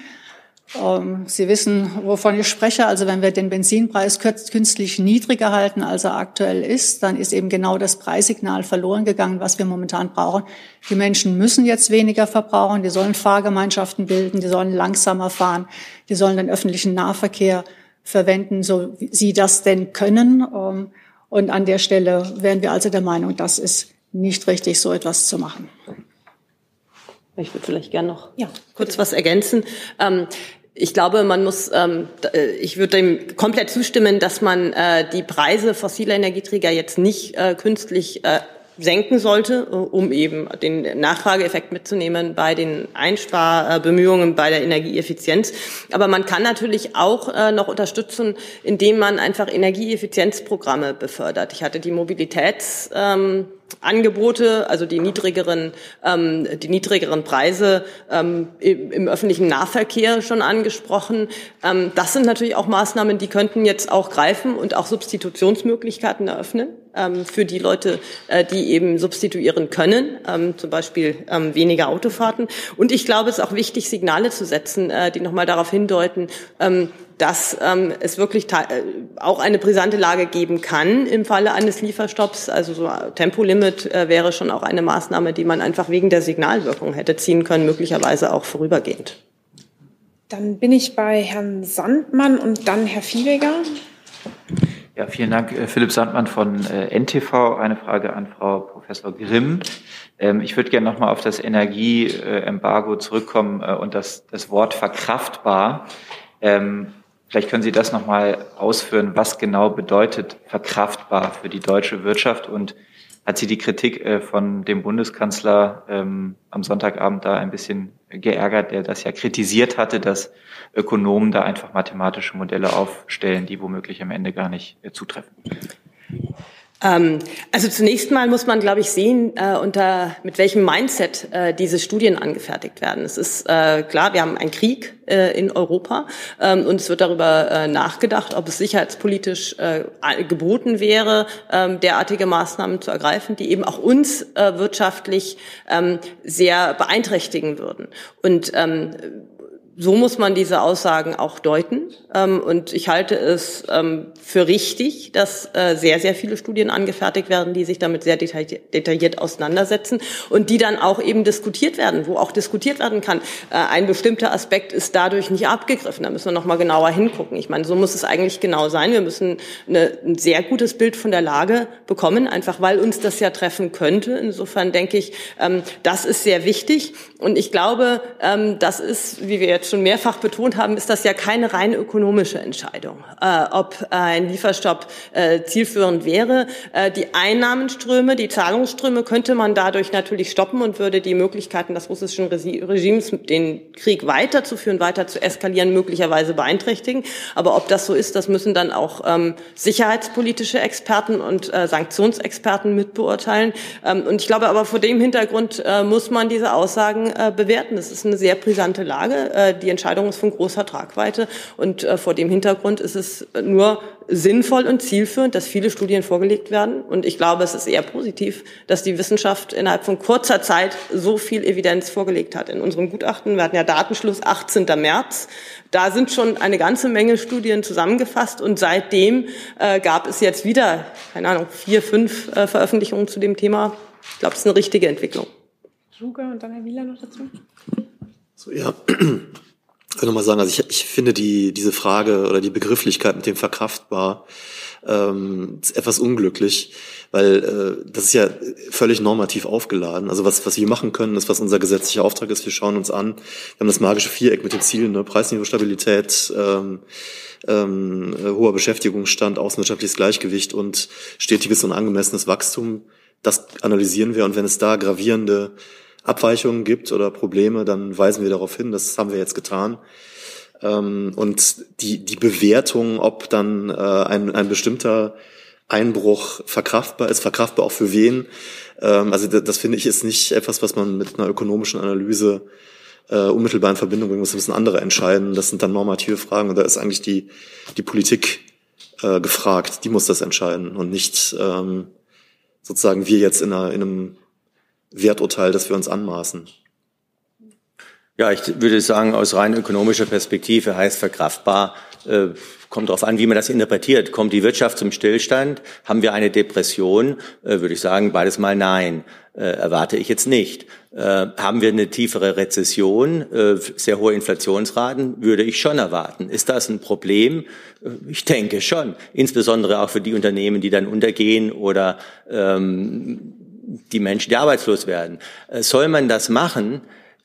Ähm, Sie wissen, wovon ich spreche. Also wenn wir den Benzinpreis künstlich niedriger halten, als er aktuell ist, dann ist eben genau das Preissignal verloren gegangen, was wir momentan brauchen. Die Menschen müssen jetzt weniger verbrauchen, die sollen Fahrgemeinschaften bilden, die sollen langsamer fahren, die sollen den öffentlichen Nahverkehr verwenden, so wie sie das denn können. Ähm, und an der Stelle wären wir also der Meinung, das ist nicht richtig, so etwas zu machen. Ich würde vielleicht gerne noch ja, kurz was ergänzen. Ähm, ich glaube, man muss, ähm, äh, ich würde dem komplett zustimmen, dass man äh, die Preise fossiler Energieträger jetzt nicht äh, künstlich senken sollte, um eben den Nachfrageeffekt mitzunehmen bei den Einsparbemühungen bei der Energieeffizienz. Aber man kann natürlich auch äh, noch unterstützen, indem man einfach Energieeffizienzprogramme befördert. Ich hatte die Mobilitäts ähm, Angebote, also die niedrigeren, ähm, die niedrigeren Preise ähm, im, im, öffentlichen Nahverkehr schon angesprochen. Ähm, das sind natürlich auch Maßnahmen, die könnten jetzt auch greifen und auch Substitutionsmöglichkeiten eröffnen ähm, für die Leute, äh, die eben substituieren können, ähm, zum Beispiel ähm, weniger Autofahrten. Und ich glaube, es ist auch wichtig, Signale zu setzen, äh, die nochmal darauf hindeuten, ähm, dass ähm, es wirklich äh, auch eine brisante Lage geben kann im Falle eines Lieferstopps. Also so Tempolimit äh, wäre schon auch eine Maßnahme, die man einfach wegen der Signalwirkung hätte ziehen können, möglicherweise auch vorübergehend. Dann bin ich bei Herrn Sandmann und dann Herr Viehweger. Ja, vielen Dank, äh, Philipp Sandmann von äh, NTV. Eine Frage an Frau Professor Grimm. Ähm, ich würde gerne nochmal auf das Energieembargo zurückkommen äh, und das, das Wort verkraftbar. Vielleicht können Sie das nochmal ausführen, was genau bedeutet verkraftbar für die deutsche Wirtschaft und hat Sie die Kritik äh, von dem Bundeskanzler ähm, am Sonntagabend da ein bisschen geärgert, der das ja kritisiert hatte, dass Ökonomen da einfach mathematische Modelle aufstellen, die womöglich am Ende gar nicht äh, zutreffen? Ähm, also zunächst mal muss man, glaube ich, sehen, äh, unter mit welchem Mindset äh, diese Studien angefertigt werden. Es ist äh, klar, wir haben einen Krieg in Europa ähm, und es wird darüber nachgedacht, ob es sicherheitspolitisch geboten wäre, ähm, derartige Maßnahmen zu ergreifen, die eben auch uns wirtschaftlich sehr beeinträchtigen würden. Und so muss man diese Aussagen auch deuten. Ähm, und ich halte es ähm, für richtig, dass äh, sehr, sehr viele Studien angefertigt werden, die sich damit sehr detailliert auseinandersetzen und die dann auch eben diskutiert werden, wo auch diskutiert werden kann. Äh, ein bestimmter Aspekt ist dadurch nicht abgegriffen. Da müssen wir noch mal genauer hingucken. Ich meine, so muss es eigentlich genau sein. Wir müssen ein sehr gutes Bild von der Lage bekommen, einfach weil uns das ja treffen könnte. Insofern denke ich, ähm, das ist sehr wichtig. Und ich glaube, das ist, wie wir jetzt schon mehrfach betont haben, ist das ja keine rein ökonomische Entscheidung, äh, ob äh, ein Lieferstopp äh, zielführend wäre. Äh, die Einnahmenströme, die Zahlungsströme könnte man dadurch natürlich stoppen und würde die Möglichkeiten des russischen Regimes, den Krieg weiterzuführen, weiter zu eskalieren, möglicherweise beeinträchtigen. Aber ob das so ist, das müssen dann auch ähm, sicherheitspolitische Experten und äh, Sanktionsexperten mitbeurteilen. Ähm, und ich glaube aber vor dem Hintergrund äh, muss man diese Aussagen äh, bewerten. Das ist eine sehr brisante Lage. Die Entscheidung ist von großer Tragweite. Und äh, vor dem Hintergrund ist es nur sinnvoll und zielführend, dass viele Studien vorgelegt werden. Und ich glaube, es ist eher positiv, dass die Wissenschaft innerhalb von kurzer Zeit so viel Evidenz vorgelegt hat. In unserem Gutachten, wir hatten ja Datenschluss 18. März, da sind schon eine ganze Menge Studien zusammengefasst und seitdem äh, gab es jetzt wieder, keine Ahnung, vier, fünf äh, Veröffentlichungen zu dem Thema. Ich glaube, das ist eine richtige Entwicklung. Ruge und dann Herr Wieler noch dazu. So, ja, ich will nochmal sagen, also ich, ich finde die, diese Frage oder die Begrifflichkeit mit dem verkraftbar ähm, etwas unglücklich, weil äh, das ist ja völlig normativ aufgeladen. Also was, was wir machen können, ist, was unser gesetzlicher Auftrag ist. Wir schauen uns an, wir haben das magische Viereck mit den Zielen, ne? Preisniveaustabilität, ähm, ähm, hoher Beschäftigungsstand, außenwirtschaftliches Gleichgewicht und stetiges und angemessenes Wachstum. Das analysieren wir und wenn es da gravierende Abweichungen gibt oder Probleme, dann weisen wir darauf hin. Das haben wir jetzt getan. Ähm, und die, die Bewertung, ob dann äh, ein, ein bestimmter Einbruch verkraftbar ist, verkraftbar auch für wen, ähm, also das, das finde ich ist nicht etwas, was man mit einer ökonomischen Analyse äh, unmittelbar in Verbindung bringen muss. Das müssen andere entscheiden. Das sind dann normative Fragen und da ist eigentlich die, die Politik äh, gefragt. Die muss das entscheiden und nicht ähm, sozusagen wir jetzt in, einer, in einem Werturteil, das wir uns anmaßen. Ja, ich würde sagen, aus rein ökonomischer Perspektive heißt verkraftbar, äh, kommt darauf an, wie man das interpretiert. Kommt die Wirtschaft zum Stillstand? Haben wir eine Depression? Äh, würde ich sagen, beides mal nein. Äh, erwarte ich jetzt nicht. Äh, haben wir eine tiefere Rezession, äh, sehr hohe Inflationsraten? Würde ich schon erwarten. Ist das ein Problem? Äh, ich denke schon. Insbesondere auch für die Unternehmen, die dann untergehen oder ähm, die Menschen, die arbeitslos werden. Äh, soll man das machen?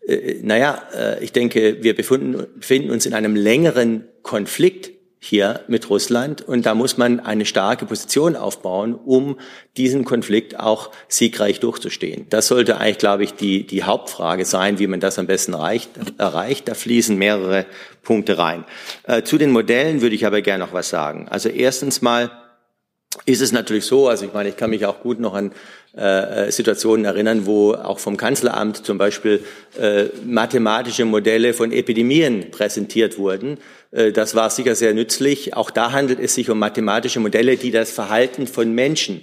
Äh, naja, äh, ich denke, wir befinden, befinden uns in einem längeren Konflikt hier mit Russland und da muss man eine starke Position aufbauen, um diesen Konflikt auch siegreich durchzustehen. Das sollte eigentlich, glaube ich, die, die Hauptfrage sein, wie man das am besten erreicht. erreicht. Da fließen mehrere Punkte rein. Zu den Modellen würde ich aber gerne noch was sagen. Also erstens mal ist es natürlich so, also ich meine, ich kann mich auch gut noch an äh, Situationen erinnern, wo auch vom Kanzleramt zum Beispiel äh, mathematische Modelle von Epidemien präsentiert wurden. Äh, das war sicher sehr nützlich. Auch da handelt es sich um mathematische Modelle, die das Verhalten von Menschen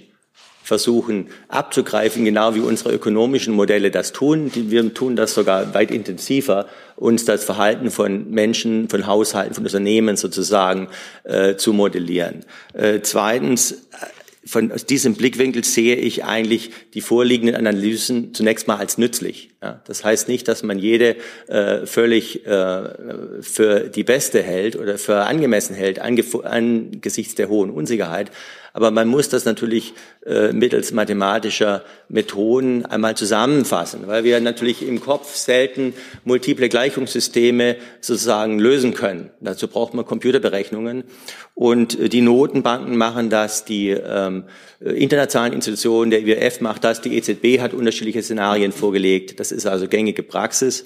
versuchen abzugreifen, genau wie unsere ökonomischen Modelle das tun. Wir tun das sogar weit intensiver, uns das Verhalten von Menschen, von Haushalten, von Unternehmen sozusagen äh, zu modellieren. Äh, zweitens, von aus diesem Blickwinkel sehe ich eigentlich die vorliegenden Analysen zunächst mal als nützlich. Ja, das heißt nicht, dass man jede äh, völlig äh, für die beste hält oder für angemessen hält angesichts der hohen Unsicherheit. Aber man muss das natürlich äh, mittels mathematischer Methoden einmal zusammenfassen, weil wir natürlich im Kopf selten multiple Gleichungssysteme sozusagen lösen können. Dazu braucht man Computerberechnungen. Und äh, die Notenbanken machen das, die ähm, internationalen Institutionen, der IWF macht das, die EZB hat unterschiedliche Szenarien vorgelegt. Das ist also gängige Praxis.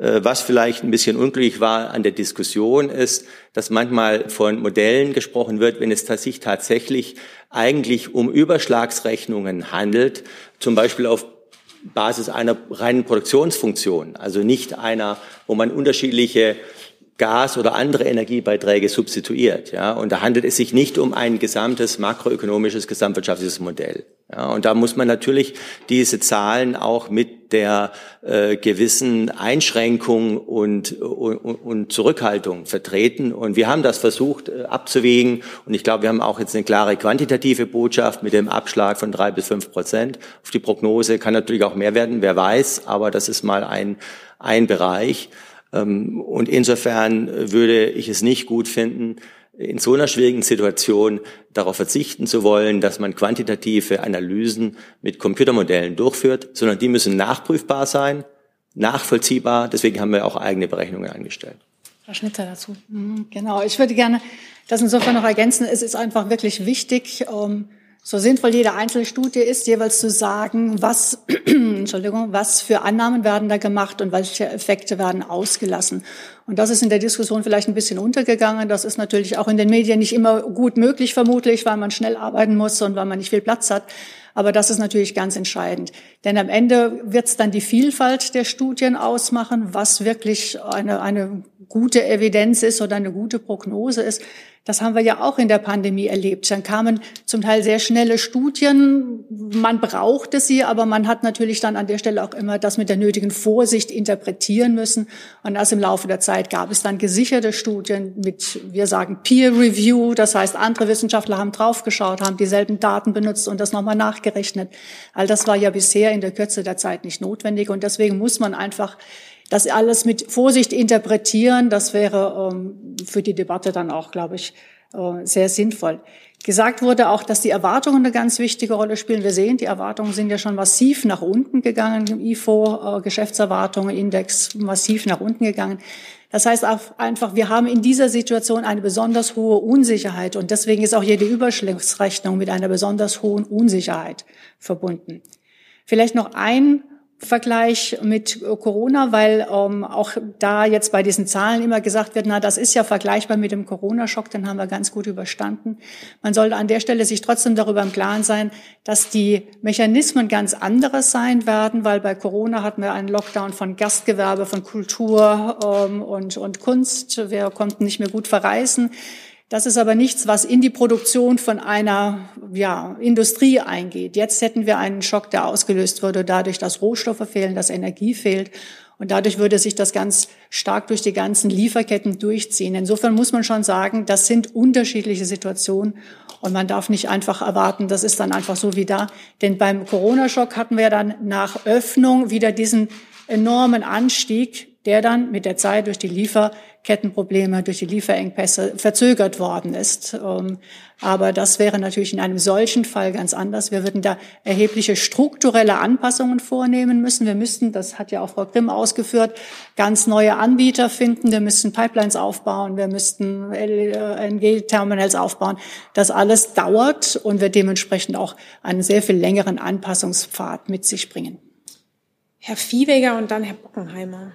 Äh, was vielleicht ein bisschen unglücklich war an der Diskussion ist, dass manchmal von Modellen gesprochen wird, wenn es sich tatsächlich eigentlich um Überschlagsrechnungen handelt, zum Beispiel auf Basis einer reinen Produktionsfunktion, also nicht einer, wo man unterschiedliche Gas oder andere Energiebeiträge substituiert. Ja, und da handelt es sich nicht um ein gesamtes makroökonomisches, gesamtwirtschaftliches Modell. Ja, und da muss man natürlich diese Zahlen auch mit der äh, gewissen Einschränkung und, und, und Zurückhaltung vertreten. Und wir haben das versucht äh, abzuwägen. Und ich glaube, wir haben auch jetzt eine klare quantitative Botschaft mit dem Abschlag von drei bis fünf Prozent auf die Prognose. Kann natürlich auch mehr werden, wer weiß. Aber das ist mal ein, ein Bereich. Ähm, und insofern würde ich es nicht gut finden, in so einer schwierigen Situation darauf verzichten zu wollen, dass man quantitative Analysen mit Computermodellen durchführt, sondern die müssen nachprüfbar sein, nachvollziehbar. Deswegen haben wir auch eigene Berechnungen angestellt. Frau Schnitter dazu. Mhm, genau, ich würde gerne das insofern noch ergänzen. Es ist einfach wirklich wichtig, ähm, so sinnvoll jede einzelne Studie ist, jeweils zu sagen, was, Entschuldigung, was für Annahmen werden da gemacht und welche Effekte werden ausgelassen. Und das ist in der Diskussion vielleicht ein bisschen untergegangen. Das ist natürlich auch in den Medien nicht immer gut möglich, vermutlich, weil man schnell arbeiten muss und weil man nicht viel Platz hat. Aber das ist natürlich ganz entscheidend. Denn am Ende wird es dann die Vielfalt der Studien ausmachen, was wirklich eine, eine gute Evidenz ist oder eine gute Prognose ist. Das haben wir ja auch in der Pandemie erlebt. Dann kamen zum Teil sehr schnelle Studien. Man brauchte sie, aber man hat natürlich dann an der Stelle auch immer das mit der nötigen Vorsicht interpretieren müssen. Und erst im Laufe der Zeit gab es dann gesicherte Studien mit, wir sagen Peer Review. Das heißt, andere Wissenschaftler haben draufgeschaut, haben dieselben Daten benutzt und das nochmal nachgerechnet. All das war ja bisher in der Kürze der Zeit nicht notwendig. Und deswegen muss man einfach das alles mit Vorsicht interpretieren, das wäre ähm, für die Debatte dann auch, glaube ich, äh, sehr sinnvoll. Gesagt wurde auch, dass die Erwartungen eine ganz wichtige Rolle spielen. Wir sehen, die Erwartungen sind ja schon massiv nach unten gegangen im IFO, äh, Geschäftserwartungen, Index massiv nach unten gegangen. Das heißt auch einfach, wir haben in dieser Situation eine besonders hohe Unsicherheit und deswegen ist auch jede Überschlagsrechnung mit einer besonders hohen Unsicherheit verbunden. Vielleicht noch ein Vergleich mit Corona, weil ähm, auch da jetzt bei diesen Zahlen immer gesagt wird, na, das ist ja vergleichbar mit dem Corona-Schock, den haben wir ganz gut überstanden. Man sollte an der Stelle sich trotzdem darüber im Klaren sein, dass die Mechanismen ganz anderes sein werden, weil bei Corona hatten wir einen Lockdown von Gastgewerbe, von Kultur ähm, und, und Kunst. Wir konnten nicht mehr gut verreisen. Das ist aber nichts, was in die Produktion von einer ja, Industrie eingeht. Jetzt hätten wir einen Schock, der ausgelöst würde, dadurch, dass Rohstoffe fehlen, dass Energie fehlt. Und dadurch würde sich das ganz stark durch die ganzen Lieferketten durchziehen. Insofern muss man schon sagen, das sind unterschiedliche Situationen. Und man darf nicht einfach erwarten, das ist dann einfach so wie da. Denn beim Corona-Schock hatten wir dann nach Öffnung wieder diesen enormen Anstieg, der dann mit der Zeit durch die Liefer Kettenprobleme durch die Lieferengpässe verzögert worden ist. Ähm, aber das wäre natürlich in einem solchen Fall ganz anders. Wir würden da erhebliche strukturelle Anpassungen vornehmen müssen. Wir müssten, das hat ja auch Frau Grimm ausgeführt, ganz neue Anbieter finden. Wir müssten Pipelines aufbauen. Wir müssten LNG-Terminals aufbauen. Das alles dauert und wird dementsprechend auch einen sehr viel längeren Anpassungspfad mit sich bringen. Herr Viehweger und dann Herr Bockenheimer.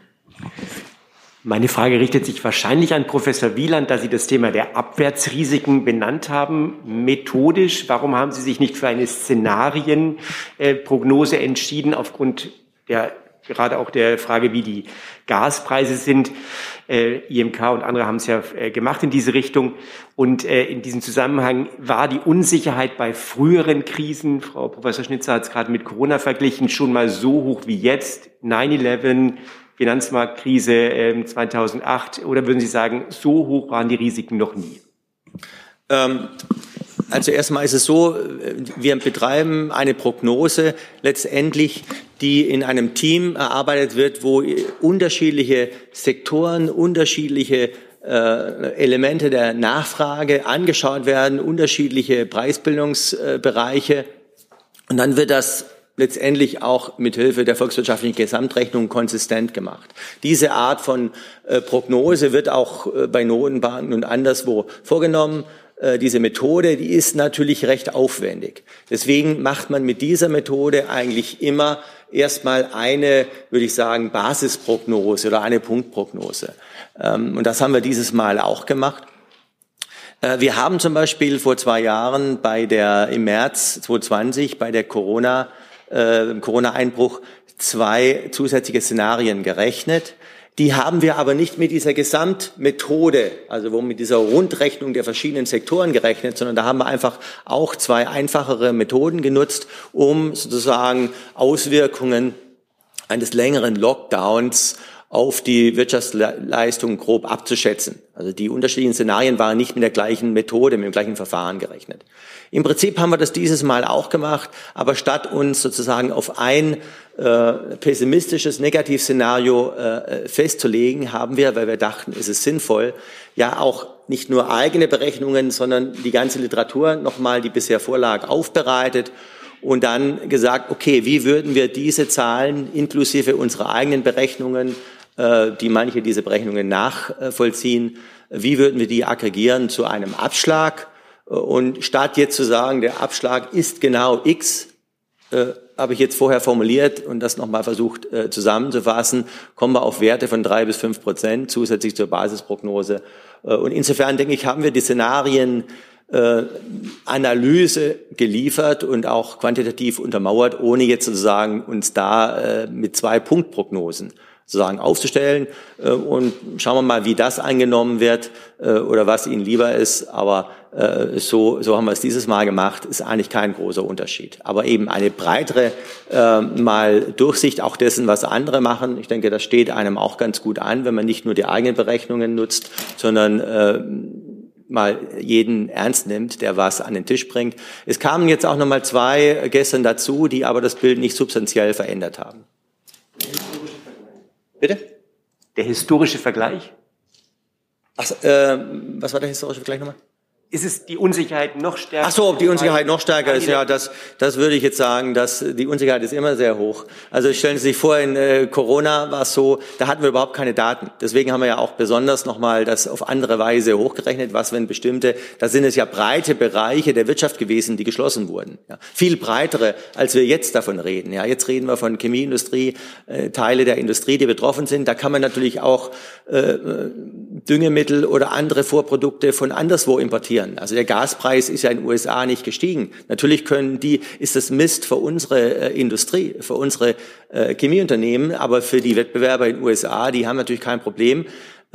Meine Frage richtet sich wahrscheinlich an Professor Wieland, da Sie das Thema der Abwärtsrisiken benannt haben. Methodisch, warum haben Sie sich nicht für eine Szenarienprognose entschieden aufgrund der gerade auch der Frage, wie die Gaspreise sind. Äh, IMK und andere haben es ja äh, gemacht in diese Richtung. Und äh, in diesem Zusammenhang war die Unsicherheit bei früheren Krisen, Frau Professor Schnitzer hat es gerade mit Corona verglichen, schon mal so hoch wie jetzt. 9-11, Finanzmarktkrise 2008? Ähm, Oder würden Sie sagen, so hoch waren die Risiken noch nie? Ähm, also erstmal ist es so, wir betreiben eine Prognose letztendlich, die in einem Team erarbeitet wird, wo unterschiedliche Sektoren, unterschiedliche äh, Elemente der Nachfrage angeschaut werden, unterschiedliche Preisbildungsbereiche. Und dann wird das letztendlich auch mit Hilfe der volkswirtschaftlichen Gesamtrechnung konsistent gemacht. Diese Art von äh, Prognose wird auch äh, bei Notenbanken und anderswo vorgenommen. Äh, diese Methode, die ist natürlich recht aufwendig. Deswegen macht man mit dieser Methode eigentlich immer erstmal eine, würde ich sagen, Basisprognose oder eine Punktprognose. Ähm, und das haben wir dieses Mal auch gemacht. Wir haben zum Beispiel vor zwei Jahren bei der, im März 2020 bei der Corona äh, Corona-Einbruch zwei zusätzliche Szenarien gerechnet. Die haben wir aber nicht mit dieser Gesamtmethode, also wo mit dieser Rundrechnung der verschiedenen Sektoren gerechnet, sondern da haben wir einfach auch zwei einfachere Methoden genutzt, um sozusagen Auswirkungen eines längeren Lockdowns auf die Wirtschaftsleistung grob abzuschätzen. Also die unterschiedlichen Szenarien waren nicht mit der gleichen Methode, mit dem gleichen Verfahren gerechnet. Im Prinzip haben wir das dieses Mal auch gemacht, aber statt uns sozusagen auf ein äh, pessimistisches Negativszenario äh, festzulegen, haben wir, weil wir dachten, es ist sinnvoll, ja auch nicht nur eigene Berechnungen, sondern die ganze Literatur nochmal, die bisher vorlag, aufbereitet und dann gesagt, okay, wie würden wir diese Zahlen inklusive unserer eigenen Berechnungen äh, die manche diese Berechnungen nachvollziehen. Wie würden wir die aggregieren zu einem Abschlag? Äh, und statt jetzt zu sagen, der Abschlag ist genau X, äh, habe ich jetzt vorher formuliert und das nochmal versucht äh, zusammenzufassen, kommen wir auf Werte von drei bis fünf Prozent zusätzlich zur Basisprognose. Äh, und insofern denke ich, haben wir die Szenarien äh, Analyse geliefert und auch quantitativ untermauert, ohne jetzt sozusagen uns da äh, mit zwei Punktprognosen sozusagen aufzustellen. Äh, und schauen wir mal, wie das angenommen wird äh, oder was Ihnen lieber ist. Aber äh, so, so haben wir es dieses Mal gemacht, ist eigentlich kein großer Unterschied. Aber eben eine breitere mal Durchsicht auch dessen, was andere machen. Ich denke, das steht einem auch ganz gut an, wenn man nicht nur die eigenen Berechnungen nutzt, sondern mal jeden ernst nimmt, der was an den Tisch bringt. Es kamen jetzt auch noch mal zwei gestern dazu, die aber das Bild nicht substanziell verändert haben. Bitte? Der historische Vergleich? Ach, äh, was war der historische Vergleich nochmal? Ist es die Unsicherheit noch stärker? Ach so, ob die Unsicherheit noch stärker ist, ja, das, das würde ich jetzt sagen, dass die Unsicherheit ist immer sehr hoch. Also stellen Sie sich vor, in äh, Corona war es so, da hatten wir überhaupt keine Daten. Deswegen haben wir ja auch besonders nochmal das auf andere Weise hochgerechnet, was wenn bestimmte, da sind es ja breite Bereiche der Wirtschaft gewesen, die geschlossen wurden. Ja. Viel breitere, als wir jetzt davon reden. Ja, jetzt reden wir von Chemieindustrie, äh, Teile der Industrie, die betroffen sind. Da kann man natürlich auch äh, Düngemittel oder andere Vorprodukte von anderswo importieren. Also der Gaspreis ist ja in den USA nicht gestiegen. Natürlich können die, ist das Mist für unsere äh, Industrie, für unsere äh, Chemieunternehmen, aber für die Wettbewerber in den USA, die haben natürlich kein Problem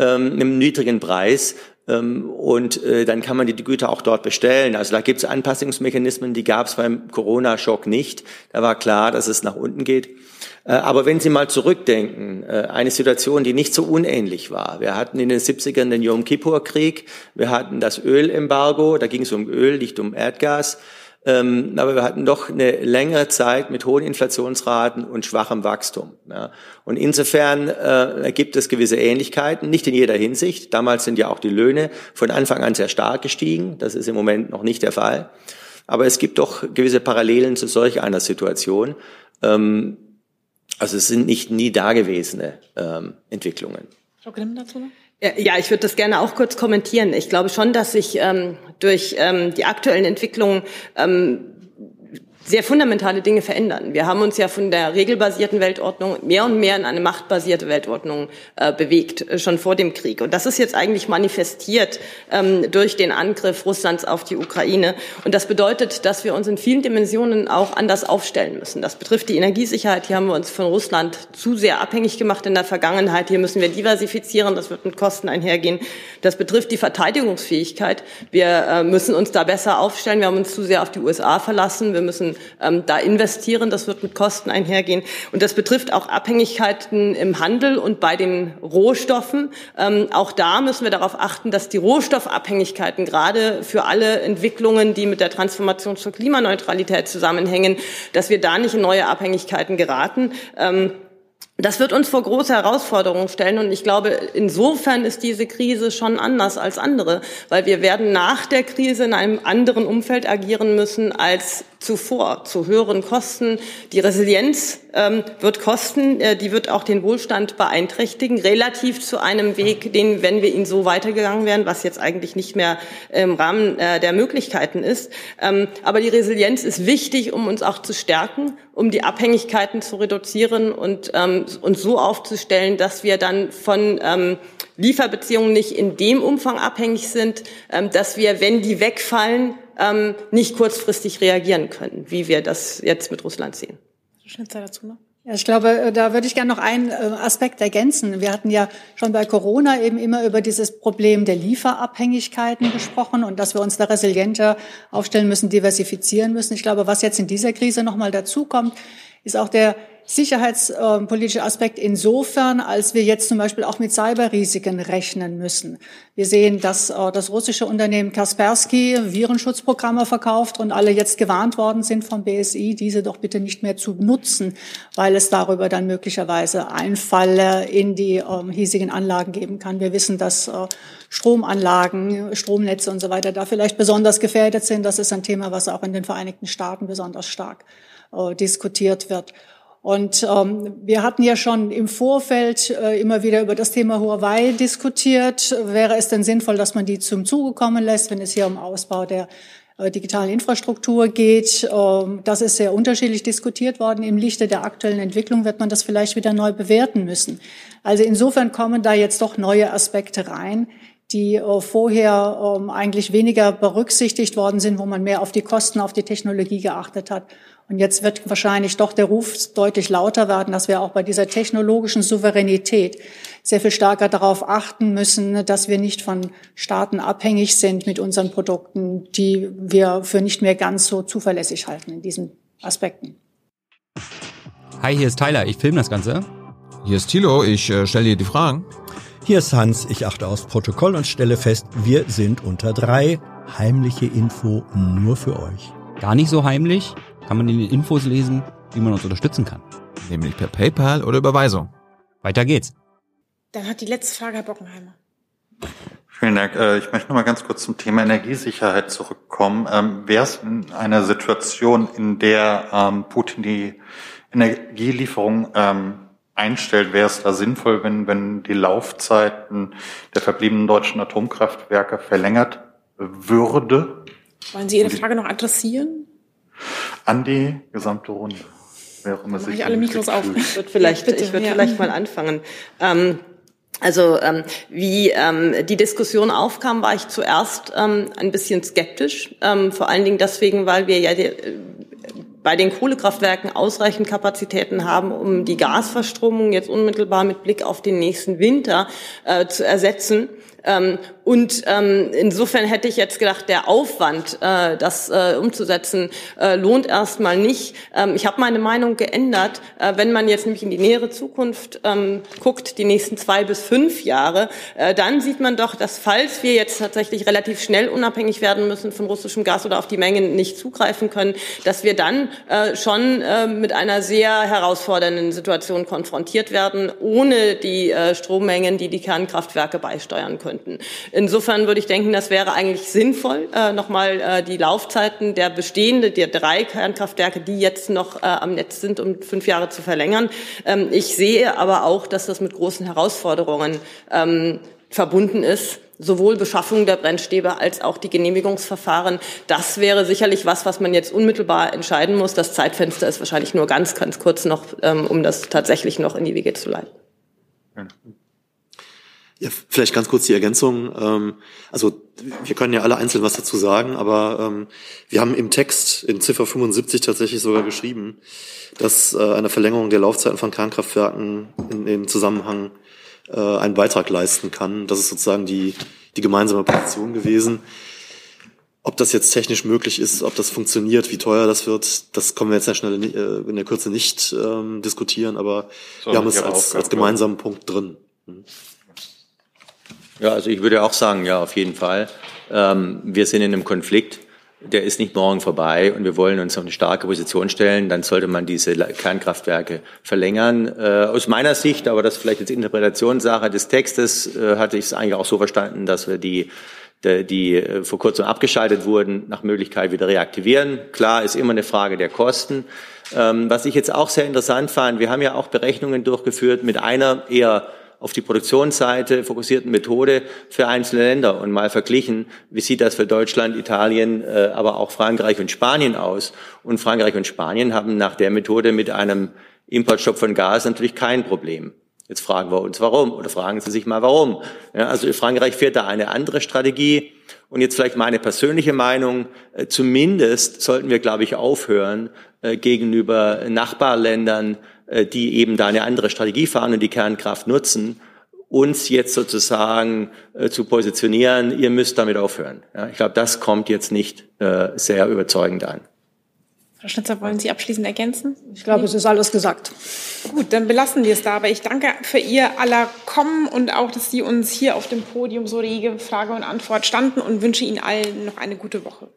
ähm, einem niedrigen Preis. Ähm, und äh, dann kann man die Güter auch dort bestellen. Also da gibt es Anpassungsmechanismen, die gab es beim Corona-Schock nicht. Da war klar, dass es nach unten geht. Äh, aber wenn Sie mal zurückdenken, äh, eine Situation, die nicht so unähnlich war. Wir hatten in den 70ern den Yom Kippur-Krieg, wir hatten das Ölembargo, da ging es um Öl, nicht um Erdgas. Ähm, aber wir hatten doch eine längere Zeit mit hohen Inflationsraten und schwachem Wachstum. Und insofern äh, gibt es gewisse Ähnlichkeiten, nicht in jeder Hinsicht. Damals sind ja auch die Löhne von Anfang an sehr stark gestiegen. Das ist im Moment noch nicht der Fall. Aber es gibt doch gewisse Parallelen zu solch einer Situation. Ähm, also es sind nicht nie dagewesene ähm, Entwicklungen. Frau Grimm dazu noch? Ja, ich würde das gerne auch kurz kommentieren. Ich glaube schon, dass sich ähm, durch ähm, die aktuellen Entwicklungen ähm, sehr fundamentale Dinge verändern. Wir haben uns ja von der regelbasierten Weltordnung mehr und mehr in eine machtbasierte Weltordnung äh, bewegt, äh, schon vor dem Krieg. Und das ist jetzt eigentlich manifestiert ähm, durch den Angriff Russlands auf die Ukraine. Und das bedeutet, dass wir uns in vielen Dimensionen auch anders aufstellen müssen. Das betrifft die Energiesicherheit. Hier haben wir uns von Russland zu sehr abhängig gemacht in der Vergangenheit. Hier müssen wir diversifizieren. Das wird mit Kosten einhergehen. Das betrifft die Verteidigungsfähigkeit. Wir äh, müssen uns da besser aufstellen. Wir haben uns zu sehr auf die USA verlassen. Wir müssen ähm, da investieren. Das wird mit Kosten einhergehen. Und das betrifft auch Abhängigkeiten im Handel und bei den Rohstoffen. Ähm, auch da müssen wir darauf achten, dass die Rohstoffabhängigkeiten gerade für alle Entwicklungen, die mit der Transformation zur Klimaneutralität zusammenhängen, dass wir da nicht in neue Abhängigkeiten geraten. Ähm, das wird uns vor große Herausforderungen stellen und ich glaube, insofern ist diese Krise schon anders als andere, weil wir werden nach der Krise in einem anderen Umfeld agieren müssen als zuvor zu höheren Kosten. Die Resilienz ähm, wird kosten, äh, die wird auch den Wohlstand beeinträchtigen, relativ zu einem Weg, den, wenn wir ihn so weitergegangen wären, was jetzt eigentlich nicht mehr im Rahmen äh, der Möglichkeiten ist. Ähm, aber die Resilienz ist wichtig, um uns auch zu stärken, um die Abhängigkeiten zu reduzieren und ähm, uns so aufzustellen, dass wir dann von ähm, Lieferbeziehungen nicht in dem Umfang abhängig sind, ähm, dass wir, wenn die wegfallen, ähm, nicht kurzfristig reagieren können, wie wir das jetzt mit Russland sehen. Schnitzer dazu noch? Ja, ich glaube, äh, da würde ich gerne noch einen äh, Aspekt ergänzen. Wir hatten ja schon bei Corona eben immer über dieses Problem der Lieferabhängigkeiten gesprochen und dass wir uns da resilienter aufstellen müssen, diversifizieren müssen. Ich glaube, was jetzt in dieser Krise nochmal dazukommt, ist auch der sicherheitspolitische Aspekt insofern, als wir jetzt zum Beispiel auch mit Cyberrisiken rechnen müssen. Wir sehen, dass äh, das russische Unternehmen Kaspersky Virenschutzprogramme verkauft und alle jetzt gewarnt worden sind vom BSI, diese doch bitte nicht mehr zu nutzen, weil es darüber dann möglicherweise Einfalle in die ähm, hiesigen Anlagen geben kann. Wir wissen, dass äh, Stromanlagen, Stromnetze und so weiter da vielleicht besonders gefährdet sind. Das ist ein Thema, was auch in den Vereinigten Staaten besonders stark äh, diskutiert wird. Und ähm, wir hatten ja schon im Vorfeld äh, immer wieder über das Thema Huawei diskutiert. Wäre es denn sinnvoll, dass man die zum Zuge kommen lässt, wenn es hier um Ausbau der äh, digitalen Infrastruktur geht? Ähm, das ist sehr unterschiedlich diskutiert worden. Im Lichte der aktuellen Entwicklung wird man das vielleicht wieder neu bewerten müssen. Also insofern kommen da jetzt doch neue Aspekte rein, die äh, vorher ähm, eigentlich weniger berücksichtigt worden sind, wo man mehr auf die Kosten, auf die Technologie geachtet hat. Und jetzt wird wahrscheinlich doch der Ruf deutlich lauter werden, dass wir auch bei dieser technologischen Souveränität sehr viel stärker darauf achten müssen, dass wir nicht von Staaten abhängig sind mit unseren Produkten, die wir für nicht mehr ganz so zuverlässig halten in diesen Aspekten. Hi, hier ist Tyler, ich filme das Ganze. Hier ist Thilo, ich äh, stelle dir die Fragen. Hier ist Hans, ich achte aufs Protokoll und stelle fest, wir sind unter drei. Heimliche Info nur für euch. Gar nicht so heimlich, kann man in den Infos lesen, wie man uns unterstützen kann. Nämlich per PayPal oder Überweisung. Weiter geht's. Dann hat die letzte Frage Herr Bockenheimer. Vielen Dank. Äh, ich möchte noch mal ganz kurz zum Thema Energiesicherheit zurückkommen. Ähm, Wäre es in einer Situation, in der ähm, Putin die Energielieferung ähm, einstellt, wäre es da sinnvoll, wenn, wenn die Laufzeiten der verbliebenen deutschen Atomkraftwerke verlängert würde? Wollen Sie Ihre Frage noch adressieren? An die gesamte Runde. Wer auch immer sich ich alle Mikros auf. Ich würde vielleicht, ja, ich würde ja. vielleicht mal anfangen. Ähm, also ähm, wie ähm, die Diskussion aufkam, war ich zuerst ähm, ein bisschen skeptisch, ähm, vor allen Dingen deswegen, weil wir ja die, äh, bei den Kohlekraftwerken ausreichend Kapazitäten haben, um die Gasverstromung jetzt unmittelbar mit Blick auf den nächsten Winter äh, zu ersetzen. Ähm, und ähm, insofern hätte ich jetzt gedacht, der Aufwand, äh, das äh, umzusetzen, äh, lohnt erstmal nicht. Ähm, ich habe meine Meinung geändert. Äh, wenn man jetzt nämlich in die nähere Zukunft ähm, guckt, die nächsten zwei bis fünf Jahre, äh, dann sieht man doch, dass falls wir jetzt tatsächlich relativ schnell unabhängig werden müssen von russischem Gas oder auf die Mengen nicht zugreifen können, dass wir dann äh, schon äh, mit einer sehr herausfordernden Situation konfrontiert werden, ohne die äh, Strommengen, die die Kernkraftwerke beisteuern könnten. Insofern würde ich denken, das wäre eigentlich sinnvoll, äh, nochmal äh, die Laufzeiten der bestehenden, der drei Kernkraftwerke, die jetzt noch äh, am Netz sind, um fünf Jahre zu verlängern. Ähm, ich sehe aber auch, dass das mit großen Herausforderungen ähm, verbunden ist sowohl Beschaffung der Brennstäbe als auch die Genehmigungsverfahren. Das wäre sicherlich was, was man jetzt unmittelbar entscheiden muss. Das Zeitfenster ist wahrscheinlich nur ganz, ganz kurz noch, ähm, um das tatsächlich noch in die Wege zu leiten. Ja, vielleicht ganz kurz die Ergänzung. Ähm, also wir können ja alle einzeln was dazu sagen, aber ähm, wir haben im Text in Ziffer 75 tatsächlich sogar geschrieben, dass äh, eine Verlängerung der Laufzeiten von Kernkraftwerken in, in Zusammenhang äh, einen Beitrag leisten kann. Das ist sozusagen die, die gemeinsame Position gewesen. Ob das jetzt technisch möglich ist, ob das funktioniert, wie teuer das wird, das können wir jetzt in der, Schnelle, äh, in der Kürze nicht ähm, diskutieren, aber so, wir haben es als, als gemeinsamen Punkt drin. Mhm. Ja, also ich würde auch sagen, ja, auf jeden Fall. Ähm, wir sind in einem Konflikt, der ist nicht morgen vorbei und wir wollen uns auf eine starke Position stellen, dann sollte man diese Kernkraftwerke verlängern. Äh, aus meiner Sicht, aber das vielleicht jetzt Interpretationssache des Textes, äh, hatte ich es eigentlich auch so verstanden, dass wir die die, die äh, vor kurzem abgeschaltet wurden, nach Möglichkeit wieder reaktivieren. Klar, ist immer eine Frage der Kosten. Ähm, was ich jetzt auch sehr interessant fand, wir haben ja auch Berechnungen durchgeführt mit einer eher auf die Produktionsseite fokussierten Methode für einzelne Länder und mal verglichen, wie sieht das für Deutschland, Italien, äh, aber auch Frankreich und Spanien aus. Und Frankreich und Spanien haben nach der Methode mit einem Importstopp von Gas natürlich kein Problem. Jetzt fragen wir uns warum oder fragen Sie sich mal warum. Ja, also Frankreich fährt da eine andere Strategie. Und jetzt vielleicht meine persönliche Meinung. Äh, zumindest sollten wir, glaube ich, aufhören, äh, gegenüber Nachbarländern die eben da eine andere Strategie fahren und die Kernkraft nutzen, uns jetzt sozusagen äh, zu positionieren, ihr müsst damit aufhören. Ja, ich glaube, das kommt jetzt nicht äh, sehr überzeugend an. Frau Schnitzer, wollen Sie abschließend ergänzen? Ich glaube, es ist alles gesagt. Gut, dann belassen wir es da. Aber ich danke für Ihr aller Kommen und auch, dass Sie uns hier auf dem Podium so rege Frage und Antwort standen und wünsche Ihnen allen noch eine gute Woche.